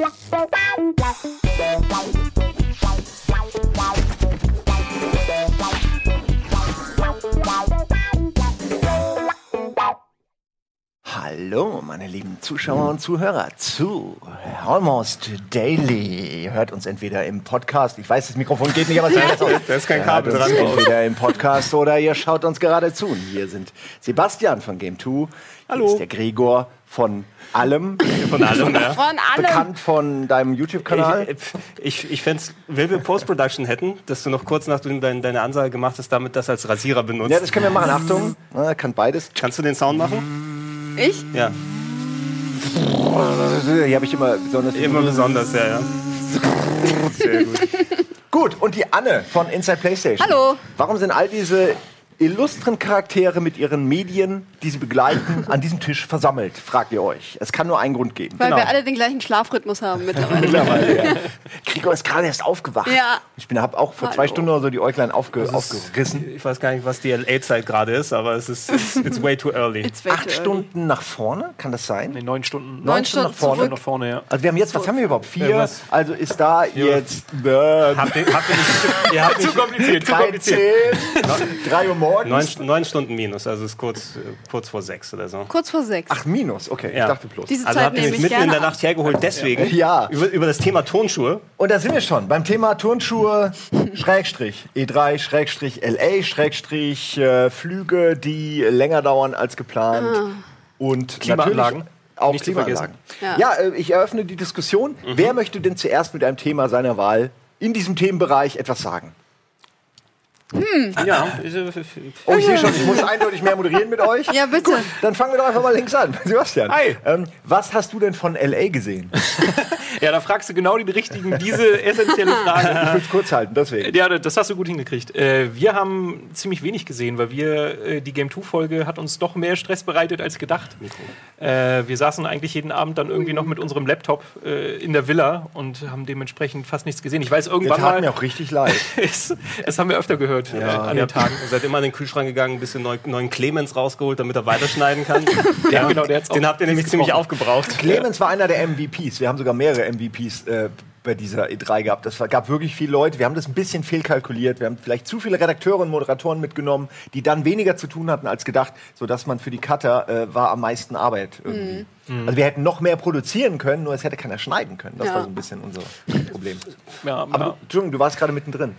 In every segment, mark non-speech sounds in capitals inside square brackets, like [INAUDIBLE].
Bye. Hallo, meine lieben Zuschauer und Zuhörer zu Almost Daily. Ihr hört uns entweder im Podcast, ich weiß, das Mikrofon geht nicht, aber es ist [LAUGHS] Da ist kein Kabel dran. Entweder im Podcast oder ihr schaut uns gerade zu. Und hier sind Sebastian von Game 2. Hallo. Hier ist der Gregor von allem. Von allem, ja. Von allem. Bekannt von deinem YouTube-Kanal. Ich, ich, ich fände es, wenn wir Post-Production hätten, dass du noch kurz nachdem du dein, deine Ansage gemacht hast, damit das als Rasierer benutzt. Ja, das können wir machen. Achtung, na, kann beides. Kannst du den Sound machen? Ich? Ja. Hier habe ich immer besonders. Immer besonders, ja, ja. Sehr gut. Gut, und die Anne von Inside PlayStation. Hallo. Warum sind all diese illustren Charaktere mit ihren Medien, die sie begleiten, [LAUGHS] an diesem Tisch versammelt, fragt ihr euch. Es kann nur einen Grund geben. Weil Genau. wir alle den gleichen Schlafrhythmus haben mittlerweile. [LAUGHS] Mittlerweile, ja. Gregor ist gerade erst aufgewacht. Ja. Ich bin, habe auch vor zwei Hallo. Stunden oder so die Äuglein aufge, aufgerissen. Ich weiß gar nicht, was die LA-Zeit gerade ist, aber es ist it's, it's way too early. It's way Acht too early. Stunden nach vorne, kann das sein? Nee, neun Stunden. Neun Stunden nach vorne. zurück. nach vorne, ja. Also wir haben jetzt, was haben wir überhaupt? Vier. Irgendwas. Also ist da jetzt äh, Habt ihr, habt ihr nicht, ihr habt [LAUGHS] nicht kompliziert, 13, 3 Uhr morgens. Neun, neun Stunden minus, also es ist kurz, äh, kurz vor sechs oder so. Kurz vor sechs. Ach, minus, okay, Ja. ich dachte plus. Diese Also habt ihr mich ich mitten gerne in der. Nacht hergeholt deswegen. Ja. Über, über das Thema Tonschuhe. Und da sind wir schon beim Thema Turnschuhe, Schrägstrich, E3, Schrägstrich, LA, Schrägstrich, äh, Flüge, die länger dauern als geplant. Und Klimaanlagen. natürlich Auch Nicht zu Klimaanlagen. vergessen. Ja, äh, ich eröffne die Diskussion. Wer möchte denn zuerst mit einem Thema seiner Wahl in diesem Themenbereich etwas sagen? Ja, Oh, ich sehe schon, ich muss eindeutig mehr moderieren mit euch. Ja, bitte. Dann fangen wir doch einfach mal links an. [LAUGHS] Sebastian, Hi. ähm, was hast du denn von LA gesehen? [LAUGHS] Ja, da fragst du genau die richtigen, diese essentielle Frage. [LAUGHS] Ich will es kurz halten, deswegen. Ja, das hast du gut hingekriegt. Äh, wir haben ziemlich wenig gesehen, weil wir äh, die Game 2 Folge hat uns doch mehr Stress bereitet als gedacht. Äh, wir saßen eigentlich jeden Abend dann irgendwie noch mit unserem Laptop in der Villa und haben dementsprechend fast nichts gesehen. Ich weiß Das irgendwann tat mal, mir auch richtig leid. [LAUGHS] es, haben wir öfter gehört äh, an Ihr den Tagen. seid immer in den Kühlschrank gegangen, ein bisschen neu, neuen Clemens rausgeholt, damit er weiterschneiden kann. [LAUGHS] Ja, genau, Den habt ihr nämlich ziemlich aufgebraucht. Clemens war einer der MVPs. Wir haben sogar mehrere MVPs äh, bei dieser E3 gehabt. Das gab wirklich viele Leute. Wir haben das ein bisschen fehlkalkuliert. Wir haben vielleicht zu viele Redakteure und Moderatoren mitgenommen, die dann weniger zu tun hatten als gedacht, sodass man für die Cutter äh, war am meisten Arbeit irgendwie. Also wir hätten noch mehr produzieren können, nur es hätte keiner schneiden können. Das Ja. war so ein bisschen unser Problem. Ja, Aber ja. du, Entschuldigung, du warst gerade mittendrin.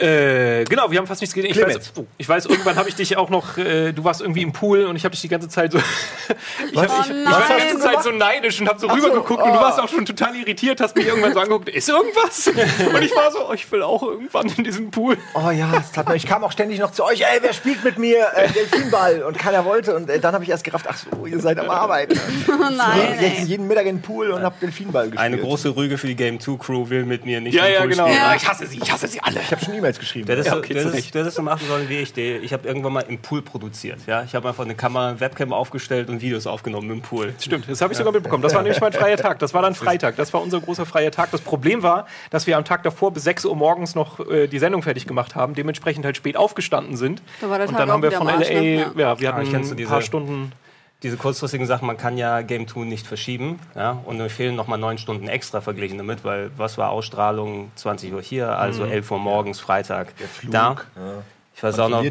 Äh, genau, wir haben fast nichts gesehen. Ich weiß, oh, ich weiß, irgendwann habe ich dich auch noch, äh, du warst irgendwie im Pool und ich habe dich die ganze Zeit so, [LAUGHS] ich, hab, ich, ich war die ganze Zeit so neidisch und habe so Ach so, rübergeguckt und oh. du warst auch schon total irritiert, hast mich irgendwann so angeguckt, ist irgendwas? [LAUGHS] Und ich war so, oh, ich will auch irgendwann in diesem Pool. Oh ja, das tat mir, ich kam auch ständig noch zu euch, ey, wer spielt mit mir äh, Delfinball? Und keiner wollte. Und äh, dann habe ich erst gerafft, ach so, ihr seid am Arbeiten. Oh [LAUGHS] nein, jeden, ey. jeden Mittag in den Pool und hab Delfinball gespielt. Eine große Rüge für die Game 2 Crew will mit mir nicht Ja, im ja, Pool genau. spielen. Ja. Ich hasse sie, ich hasse sie alle. Ich habe schon E-Mails geschrieben. Hättest, Ja, so- okay, du hättest so machen sollen wie ich. Die- Ich habe irgendwann mal im Pool produziert. Ja? Ich habe einfach eine Kamera, Webcam aufgestellt und Videos aufgenommen im Pool. Stimmt, das habe ich sogar mitbekommen. Das war nämlich mein freier Tag. Das war dann Freitag. Das war unser großer freier Tag. Das Problem war, dass wir am Tag davor bis 6 Uhr morgens noch äh, die Sendung fertig gemacht haben, dementsprechend halt spät aufgestanden sind. Da war der Und dann haben wir von LA, ne? ja. Wir Ah, hatten ein paar Stunden. Diese kurzfristigen Sachen, man kann ja Game 2 nicht verschieben. Ja? Und mir fehlen nochmal neun Stunden extra verglichen damit, weil was war Ausstrahlung? 20 Uhr hier, also 11 Uhr morgens, Freitag. Da. Ich weiß auch noch,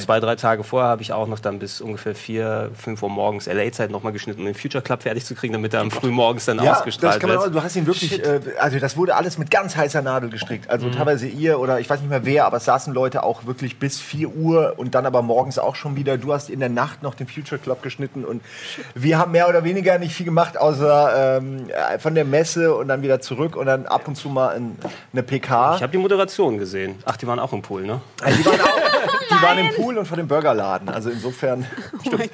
zwei, drei Tage vorher habe ich auch noch dann bis ungefähr 4, 5 Uhr morgens LA-Zeit nochmal geschnitten, um den Future Club fertig zu kriegen, damit er am früh morgens dann Ja, ausgestrahlt man auch, wird. du hast ihn wirklich, äh, also das wurde alles mit ganz heißer Nadel gestrickt. Also teilweise ihr oder ich weiß nicht mehr wer, aber es saßen Leute auch wirklich bis 4 Uhr und dann aber morgens auch schon wieder. Du hast in der Nacht noch den Future Club geschnitten und wir haben mehr oder weniger nicht viel gemacht, außer ähm, äh, von der Messe und dann wieder zurück und dann ab und zu mal ein, eine PK. Ich habe die Moderation gesehen. Ach, die waren auch im Pool, ne? Also die waren, auch, die waren im Pool und vor dem Burgerladen. Also insofern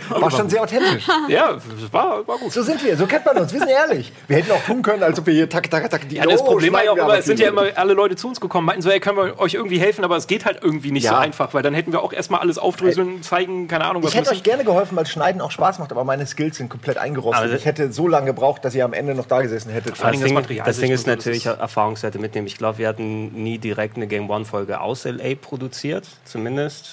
war schon sehr authentisch. Ja, das war, war gut. So sind wir, so kennt man uns, wir sind ehrlich. Wir hätten auch tun können, als ob wir hier tak, tak, tak, die Ja, das Oh, Problem war ja auch immer, aber es sind ja immer alle Leute zu uns gekommen, meinten so, ey, können wir euch irgendwie helfen, aber es geht halt irgendwie nicht so Ja. einfach, weil dann hätten wir auch erstmal alles aufdröseln, zeigen, keine Ahnung, was Ich hätte müssen. euch gerne geholfen, weil Schneiden auch Spaß macht, aber meine Skills sind komplett eingerostet. Aber ich hätte so lange gebraucht, dass ihr am Ende noch da gesessen hättet. Das Dingen Ding, das das Ding ist so, das natürlich Erfahrungswerte mitnehmen. Ich glaube, wir hatten nie direkt eine Game One-Folge aus LA produziert, zumindest.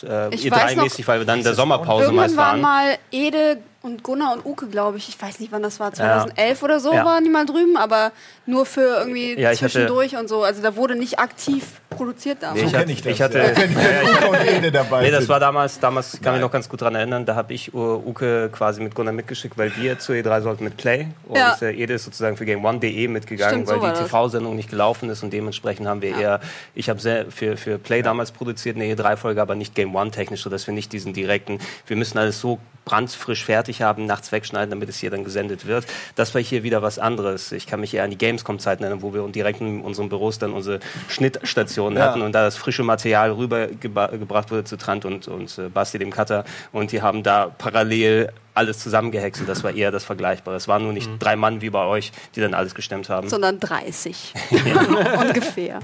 Äh, Ich ihr weiß noch, mäßig weil wir dann in der Sommerpause meist Irgendwann war waren. mal Ede und Gunnar und Uke, glaube ich, ich weiß nicht, wann das war, 2011 ja. oder so, ja. waren die mal drüben, aber nur für irgendwie ja, zwischendurch und so. Also da wurde nicht aktiv produziert damals. Nee, ich, hatte, ich, ich hatte, ja. [LAUGHS] dabei nee, das war damals, damals kann Nein. ich noch ganz gut daran erinnern, da habe ich Uke quasi mit Gunnar mitgeschickt, weil wir zur E3 sollten mit Play und ja. äh, Ede ist sozusagen für Game One.de mitgegangen, Stimmt, weil so die TV-Sendung nicht gelaufen ist und dementsprechend haben wir eher, ich habe sehr für, für Play damals produziert, eine E3-Folge, aber nicht Game One technisch, sodass wir nicht diesen direkten, wir müssen alles so brandfrisch fertig haben, nachts wegschneiden, damit es hier dann gesendet wird. Das war hier wieder was anderes. Ich kann mich eher an die Gamescom-Zeit erinnern, wo wir direkt in unseren Büros dann unsere Schnittstation ja. hatten und da das frische Material rübergebracht wurde zu Trant und, und äh, Basti, dem Cutter. Und die haben da parallel alles zusammengehäckselt. Das war eher das Vergleichbare. Es waren nur nicht mhm. drei Mann wie bei euch, die dann alles gestemmt haben. Sondern 30. [LAUGHS] [LAUGHS] Ungefähr.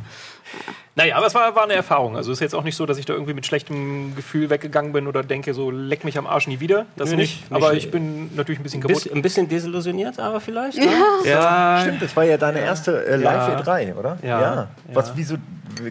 Naja, aber es war, war eine Erfahrung. Also es ist jetzt auch nicht so, dass ich da irgendwie mit schlechtem Gefühl weggegangen bin oder denke, so leck mich am Arsch nie wieder. Das nee, nicht. Aber nicht. ich bin natürlich ein bisschen kaputt. Biss, ein bisschen desillusioniert, aber vielleicht. Ne? Ja. ja. Stimmt, das war ja deine erste äh, Live E3, oder? Ja. ja. Was, wieso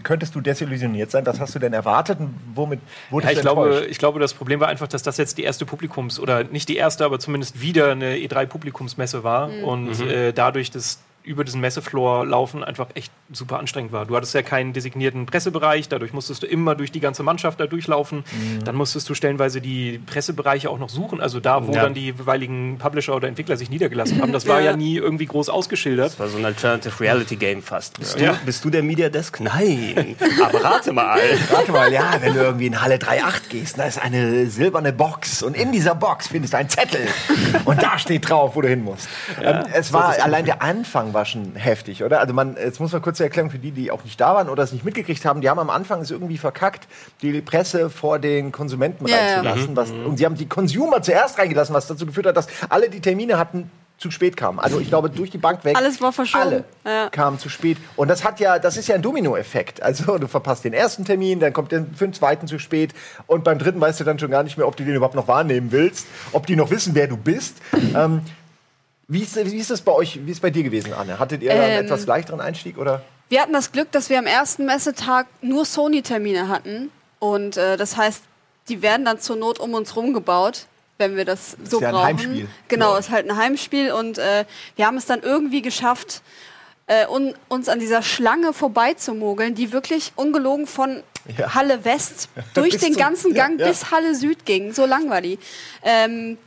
könntest du desillusioniert sein? Was hast du denn erwartet und womit wurdest ja, ich du glaube, ich glaube, das Problem war einfach, dass das jetzt die erste Publikums- oder nicht die erste, aber zumindest wieder eine E3-Publikumsmesse war. Mhm. Und mhm. äh, dadurch, dass über diesen Messefloor laufen einfach echt super anstrengend war. Du hattest ja keinen designierten Pressebereich, dadurch musstest du immer durch die ganze Mannschaft da durchlaufen. Mhm. Dann musstest du stellenweise die Pressebereiche auch noch suchen, also da, wo ja. dann die jeweiligen Publisher oder Entwickler sich niedergelassen haben. Das [LAUGHS] war ja. ja nie irgendwie groß ausgeschildert. Das war so ein Alternative Reality Game fast. Bist, ja. du, bist du der Media Desk? Nein. [LAUGHS] Aber rate mal. rate mal, ja, wenn du irgendwie in Halle 3.8 gehst, da ist eine silberne Box und in dieser Box findest du einen Zettel [LAUGHS] und da steht drauf, wo du hin musst. Ähm, es war allein der Anfang war schon heftig, oder? Also man, jetzt muss man kurz erklären für die, die auch nicht da waren oder es nicht mitgekriegt haben, die haben am Anfang es irgendwie verkackt, die Presse vor den Konsumenten ja, reinzulassen. Ja. Was, mhm. Und sie haben die Consumer zuerst reingelassen, was dazu geführt hat, dass alle die Termine hatten, zu spät kamen. Also ich glaube durch die Bank weg. Alles war verschoben. Alle ja. kamen zu spät. Und das hat ja, das ist ja ein Dominoeffekt. Also du verpasst den ersten Termin, dann kommt der für den zweiten zu spät und beim dritten weißt du dann schon gar nicht mehr, ob du den überhaupt noch wahrnehmen willst, ob die noch wissen, wer du bist. Ähm, wie ist, wie ist das bei euch, wie ist bei dir gewesen, Anne? Hattet ihr ähm, einen etwas leichteren Einstieg oder? Wir hatten das Glück, dass wir am ersten Messetag nur Sony-Termine hatten. Und äh, das heißt, die werden dann zur Not um uns rum gebaut, wenn wir das, das so ist ja brauchen. Ein Heimspiel. Genau, ja. ist halt ein Heimspiel und äh, wir haben es dann irgendwie geschafft, äh, un, uns an dieser Schlange vorbeizumogeln, die wirklich ungelogen von ja. Halle West [LAUGHS] durch den ganzen Gang bis Halle Süd ging. So lang war die. Ähm,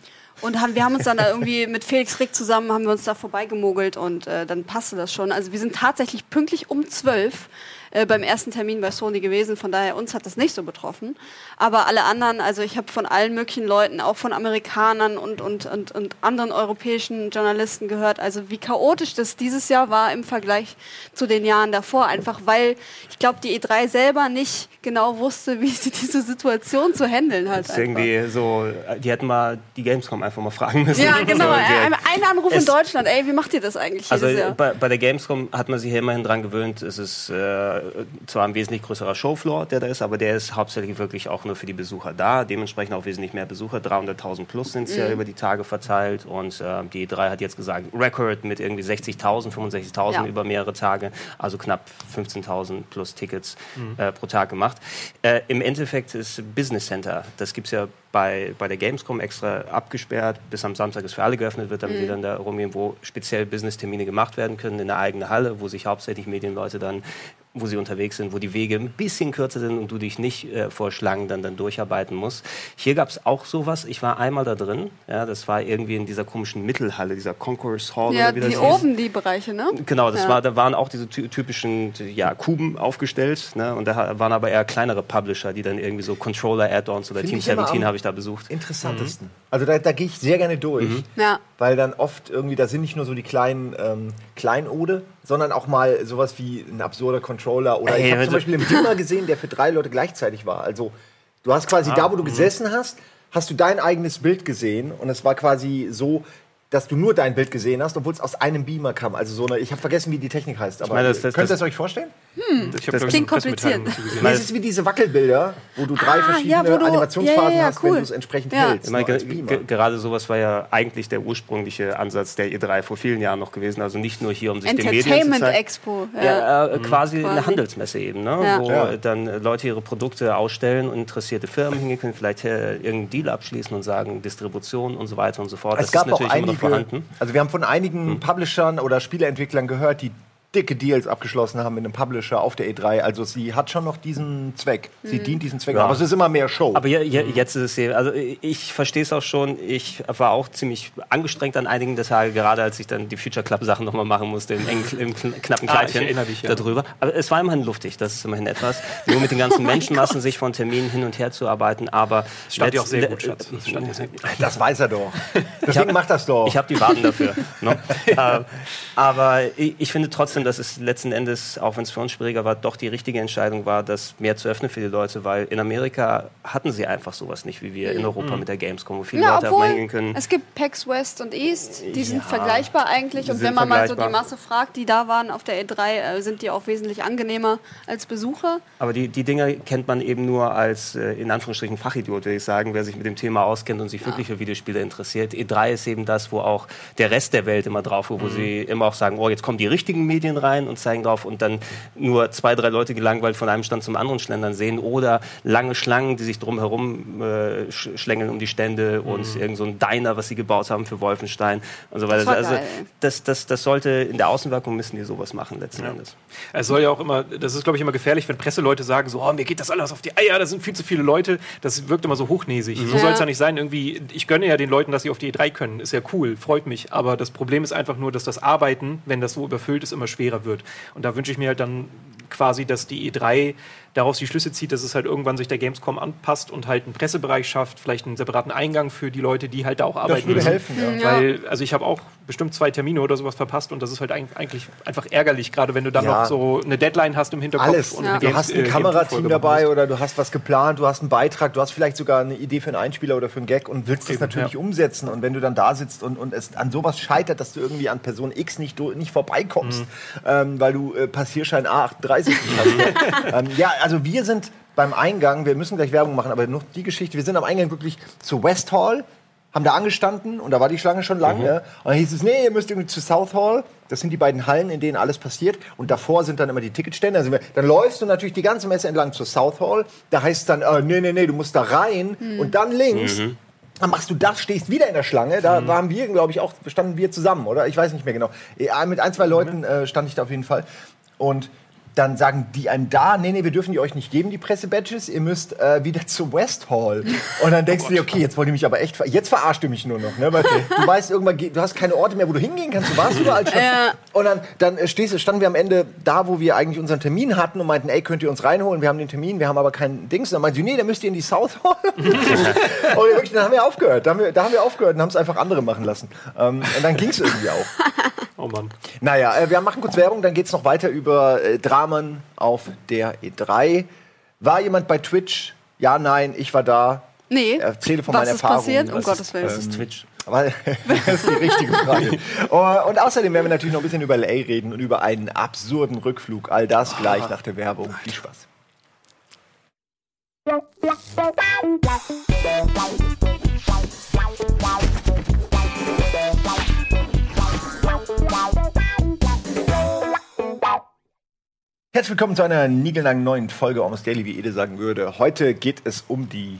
und haben, wir haben uns dann da irgendwie mit Felix Rick zusammen, haben wir uns da vorbeigemogelt und äh, dann passte das schon. Also wir sind tatsächlich pünktlich um zwölf äh, beim ersten Termin bei Sony gewesen. Von daher uns hat das nicht so betroffen. Aber alle anderen, also ich habe von allen möglichen Leuten, auch von Amerikanern und, und, und, und anderen europäischen Journalisten gehört, also wie chaotisch das dieses Jahr war im Vergleich zu den Jahren davor. Einfach weil ich glaube, die E3 selber nicht genau wusste, wie sie diese Situation zu handeln hat. irgendwie so, die hätten mal die Gamescom einfach mal fragen müssen. Ja, [LAUGHS] genau. ein, Anruf in Deutschland. Ey, wie macht ihr das eigentlich? Also bei, bei, der Gamescom hat man sich hier immerhin dran gewöhnt. Es ist äh, zwar ein wesentlich größerer Showfloor, der da ist, aber der ist hauptsächlich wirklich auch nur für die Besucher da. Dementsprechend auch wesentlich mehr Besucher. 300.000 plus sind es mhm. ja über die Tage verteilt. Und äh, die drei hat jetzt gesagt, Record mit irgendwie 60.000, 65.000 ja. über mehrere Tage. Also knapp 15.000 plus Tickets mhm. äh, pro Tag gemacht. Äh, Im Endeffekt ist Business Center, das gibt es ja bei, bei der Gamescom extra abgesperrt, bis am Samstag es für alle geöffnet wird, damit mhm. wir dann da rumgehen, wo speziell Business-Termine gemacht werden können in der eigenen Halle, wo sich hauptsächlich Medienleute dann wo sie unterwegs sind, wo die Wege ein bisschen kürzer sind und du dich nicht äh, vor Schlangen dann, dann durcharbeiten musst. Hier gab es auch sowas. Ich war einmal da drin. Ja, das war irgendwie in dieser komischen Mittelhalle, dieser Concourse Hall. Ja, oder wie das die hieß. oben die Bereiche, ne? Genau, das ja. war, da waren auch diese typischen ja, Kuben aufgestellt. Ne? Und da waren aber eher kleinere Publisher, die dann irgendwie so Controller-Add-ons oder Find Team 17 habe ich da besucht. Interessantesten. Mhm. Also da, da gehe ich sehr gerne durch. Mhm. Ja. Weil dann oft irgendwie, da sind nicht nur so die kleinen ähm, Kleinode, sondern auch mal sowas wie ein absurder Controller. Oder Ey, ich habe zum Beispiel einen Dimmer gesehen, der für drei Leute gleichzeitig war. Also du hast quasi ah, da, wo du mh. gesessen hast, hast du dein eigenes Bild gesehen und es war quasi so, dass du nur dein Bild gesehen hast, obwohl es aus einem Beamer kam. Also so eine, ich habe vergessen, wie die Technik heißt. Aber meine, das, das, könnt ihr es euch vorstellen? Hm, das klingt kompliziert. Nee, es ist wie diese Wackelbilder, wo du drei ah, verschiedene ja, du, Animationsphasen ja, ja, hast, cool. wenn du es entsprechend hältst. Meine, gerade sowas war ja eigentlich der ursprüngliche Ansatz der E3 vor vielen Jahren noch gewesen. Also nicht nur hier, um sich den Medien zu zeigen. Expo. Ja, äh, mhm. quasi, quasi, eine Handelsmesse eben, ne? wo dann Leute ihre Produkte ausstellen und interessierte Firmen hingehen können, vielleicht äh, irgendeinen Deal abschließen und sagen Distribution und so weiter und so fort. Es das gab ist natürlich auch einige, vorhanden. Also wir haben von einigen hm. Publishern oder Spieleentwicklern gehört, die dicke Deals abgeschlossen haben mit einem Publisher auf der E3. Also sie hat schon noch diesen Zweck. Sie mhm. dient diesen Zweck. Ja. Aber es ist immer mehr Show. Aber ja, ja, jetzt ist es hier, also ich verstehe es auch schon. Ich war auch ziemlich angestrengt an einigen Tagen, gerade als ich dann die Future Club Sachen nochmal machen musste im, engen, im knappen ah, Kleidchen ah, dich, ja. darüber. Aber es war immerhin luftig, das ist immerhin etwas. Nur mit den ganzen oh Menschenmassen sich von Terminen hin und her zu arbeiten. Aber das stand ja auch sehr gut, Schatz. Das, stand sehr gut. das weiß er doch. Deswegen hab, macht das doch. Ich habe die Waden dafür. ne? [LAUGHS] äh, aber ich, ich finde trotzdem, dass es letzten Endes, auch wenn es für uns schwieriger war, doch die richtige Entscheidung war, das mehr zu öffnen für die Leute, weil in Amerika hatten sie einfach sowas nicht, wie wir in Europa mhm. mit der Gamescom, wo viele ja, Leute obwohl, hingehen können. Es gibt PAX West und East, die sind vergleichbar eigentlich. Und wenn man mal so die Masse fragt, die da waren auf der E3, äh, sind die auch wesentlich angenehmer als Besucher. Aber die, die Dinger kennt man eben nur als, äh, in Anführungsstrichen, Fachidiot, würde ich sagen, wer sich mit dem Thema auskennt und sich ja. wirklich für Videospiele interessiert. E3 ist eben das, wo auch der Rest der Welt immer drauf, wo, wo mhm. sie immer auch sagen, oh, jetzt kommen die richtigen Medien rein und zeigen drauf und dann nur zwei, drei Leute gelangweilt von einem Stand zum anderen schlendern sehen oder lange Schlangen, die sich drumherum äh, schlängeln um die Stände mhm. und irgend so ein Diner, was sie gebaut haben für Wolfenstein und so weiter. Das also das, das, das sollte in der Außenwirkung müssen die sowas machen letzten ja. Endes. Es soll ja auch immer, das ist glaube ich immer gefährlich, wenn Presseleute sagen so, oh, mir geht das alles auf die Eier, da sind viel zu viele Leute. Das wirkt immer so hochnäsig. Mhm. So soll es ja nicht sein. Irgendwie, ich gönne ja den Leuten, dass sie auf die E3 können. Ist ja cool, freut mich. Aber das Problem ist einfach nur, dass das Arbeiten, wenn das so überfüllt ist, immer schwerer wird. Und da wünsche ich mir halt dann quasi, dass die E3 daraus die Schlüsse zieht, dass es halt irgendwann sich der Gamescom anpasst und halt einen Pressebereich schafft, vielleicht einen separaten Eingang für die Leute, die halt da auch arbeiten das würde müssen. helfen, ja. Weil, also ich habe auch bestimmt zwei Termine oder sowas verpasst und das ist halt eigentlich einfach ärgerlich, gerade wenn du dann ja. noch so eine Deadline hast im Hinterkopf. Alles. Und ja. Du hast ein äh, Kamerateam dabei oder du hast was geplant, du hast einen Beitrag, du hast vielleicht sogar eine Idee für einen Einspieler oder für einen Gag und willst es natürlich ja. umsetzen und wenn du dann da sitzt und, und es an sowas scheitert, dass du irgendwie an Person X nicht, nicht vorbeikommst, mhm. ähm, weil du äh, Passierschein A38 [LAUGHS] hast. ähm, ja, also wir sind beim Eingang, wir müssen gleich Werbung machen, aber noch die Geschichte, wir sind am Eingang wirklich zu West Hall, haben da angestanden und da war die Schlange schon lang. Mhm. Ne? Und dann hieß es, nee, ihr müsst irgendwie zu South Hall. Das sind die beiden Hallen, in denen alles passiert. Und davor sind dann immer die Ticketstände. Dann, dann läufst du natürlich die ganze Messe entlang zur South Hall. Da heißt es dann, äh, nee, nee, nee, du musst da rein mhm. und dann links. Mhm. Dann machst du das, stehst wieder in der Schlange. Da mhm. waren wir, glaube ich, auch, standen wir zusammen, oder? Ich weiß nicht mehr genau. Mit ein, zwei Leuten äh, stand ich da auf jeden Fall. Und dann sagen die einem da, nee, nee, wir dürfen die euch nicht geben, die Pressebadges, ihr müsst äh, wieder zu West Hall. Und dann denkst oh du dir, okay, jetzt wollt ihr mich aber echt, jetzt verarscht ihr mich nur noch, ne? Weil du weißt irgendwann, du hast keine Orte mehr, wo du hingehen kannst, du warst überall schon. Ja. Und dann, dann stehst, standen wir am Ende da, wo wir eigentlich unseren Termin hatten und meinten, ey, könnt ihr uns reinholen, wir haben den Termin, wir haben aber keinen Dings. Und dann meinten sie, nee, dann müsst ihr in die South Hall. [LAUGHS] und wirklich, dann haben wir aufgehört, da haben wir, da haben wir aufgehört und haben es einfach andere machen lassen. Ähm, und dann ging es irgendwie auch. Oh Mann. Naja, äh, wir machen kurz Werbung, dann geht es noch weiter über äh, Dramen auf der E3. War jemand bei Twitch? Ja, nein, ich war da. Nee. Erzähle von meiner Erfahrung. Was ist passiert? Um Gottes Willen. Was ist Twitch? [LAUGHS] Aber das ist die richtige Frage. Oh, und außerdem werden wir natürlich noch ein bisschen über LA reden und über einen absurden Rückflug. All das gleich ah. nach der Werbung. Viel Spaß. Herzlich willkommen zu einer niegelnagen neuen Folge Almost Daily, wie Ede sagen würde. Heute geht es um die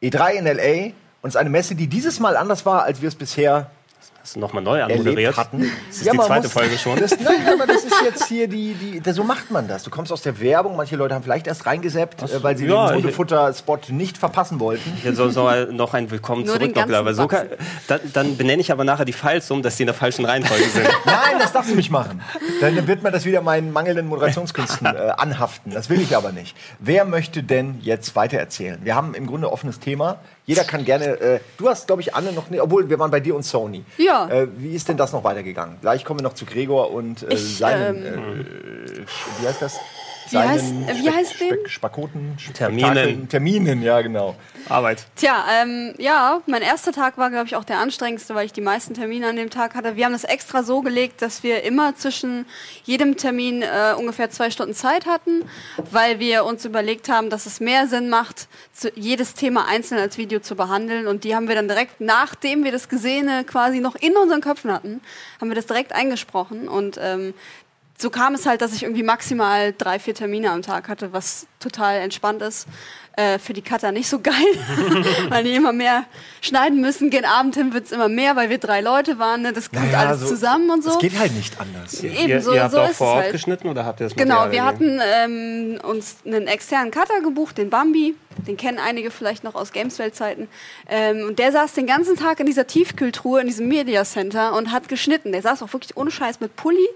E3 in LA und es ist eine Messe, die dieses Mal anders war, als wir es bisher Hast du nochmal neu anmoderiert? Hatten. Das ist ja, die zweite Folge schon. Das, nein, aber das ist jetzt hier die, die, so macht man das. Du kommst aus der Werbung, manche Leute haben vielleicht erst reingeseppt, äh, weil sie ja, den Hundefutter-Spot nicht verpassen wollten. Hier soll, soll noch ein Willkommen Nur zurück noch so kann, dann, dann, benenne ich aber nachher die Files um, dass die in der falschen Reihenfolge sind. [LAUGHS] nein, das darfst du nicht machen. Dann wird man das wieder meinen mangelnden Moderationskünsten [LAUGHS] äh, anhaften. Das will ich aber nicht. Wer möchte denn jetzt weitererzählen? Wir haben im Grunde offenes Thema. Jeder kann gerne. Äh, du hast, glaube ich, Anne noch nicht, obwohl wir waren bei dir und Sony. Ja. Äh, wie ist denn das noch weitergegangen? Gleich kommen wir noch zu Gregor und äh, ich, seinen. Ähm, äh, wie heißt das? Wie heißt, wie heißt den? Spakoten, Terminen. Terminen, ja, genau. Arbeit. Tja, ähm, ja, mein erster Tag war, glaube ich, auch der anstrengendste, weil ich die meisten Termine an dem Tag hatte. Wir haben das extra so gelegt, dass wir immer zwischen jedem Termin äh, ungefähr zwei Stunden Zeit hatten, weil wir uns überlegt haben, dass es mehr Sinn macht, zu, jedes Thema einzeln als Video zu behandeln. Und die haben wir dann direkt, nachdem wir das Gesehene quasi noch in unseren Köpfen hatten, haben wir das direkt eingesprochen. Und ähm, so kam es halt, dass ich irgendwie maximal drei, vier Termine am Tag hatte, was total entspannt ist. Äh, für die Cutter nicht so geil, [LAUGHS] weil die immer mehr schneiden müssen. Gen Abend hin wird es immer mehr, weil wir drei Leute waren. Ne? Das kommt naja, alles so, zusammen und so. Es geht halt nicht anders. Eben, ihr, so, ihr habt so auch vor Ort halt. geschnitten oder habt ihr das Genau, wir hatten ähm, uns einen externen Cutter gebucht, den Bambi. Den kennen einige vielleicht noch aus Gameswelt-Zeiten. Ähm, und der saß den ganzen Tag in dieser Tiefkühltruhe in diesem Media Center und hat geschnitten. Der saß auch wirklich ohne Scheiß mit Pulli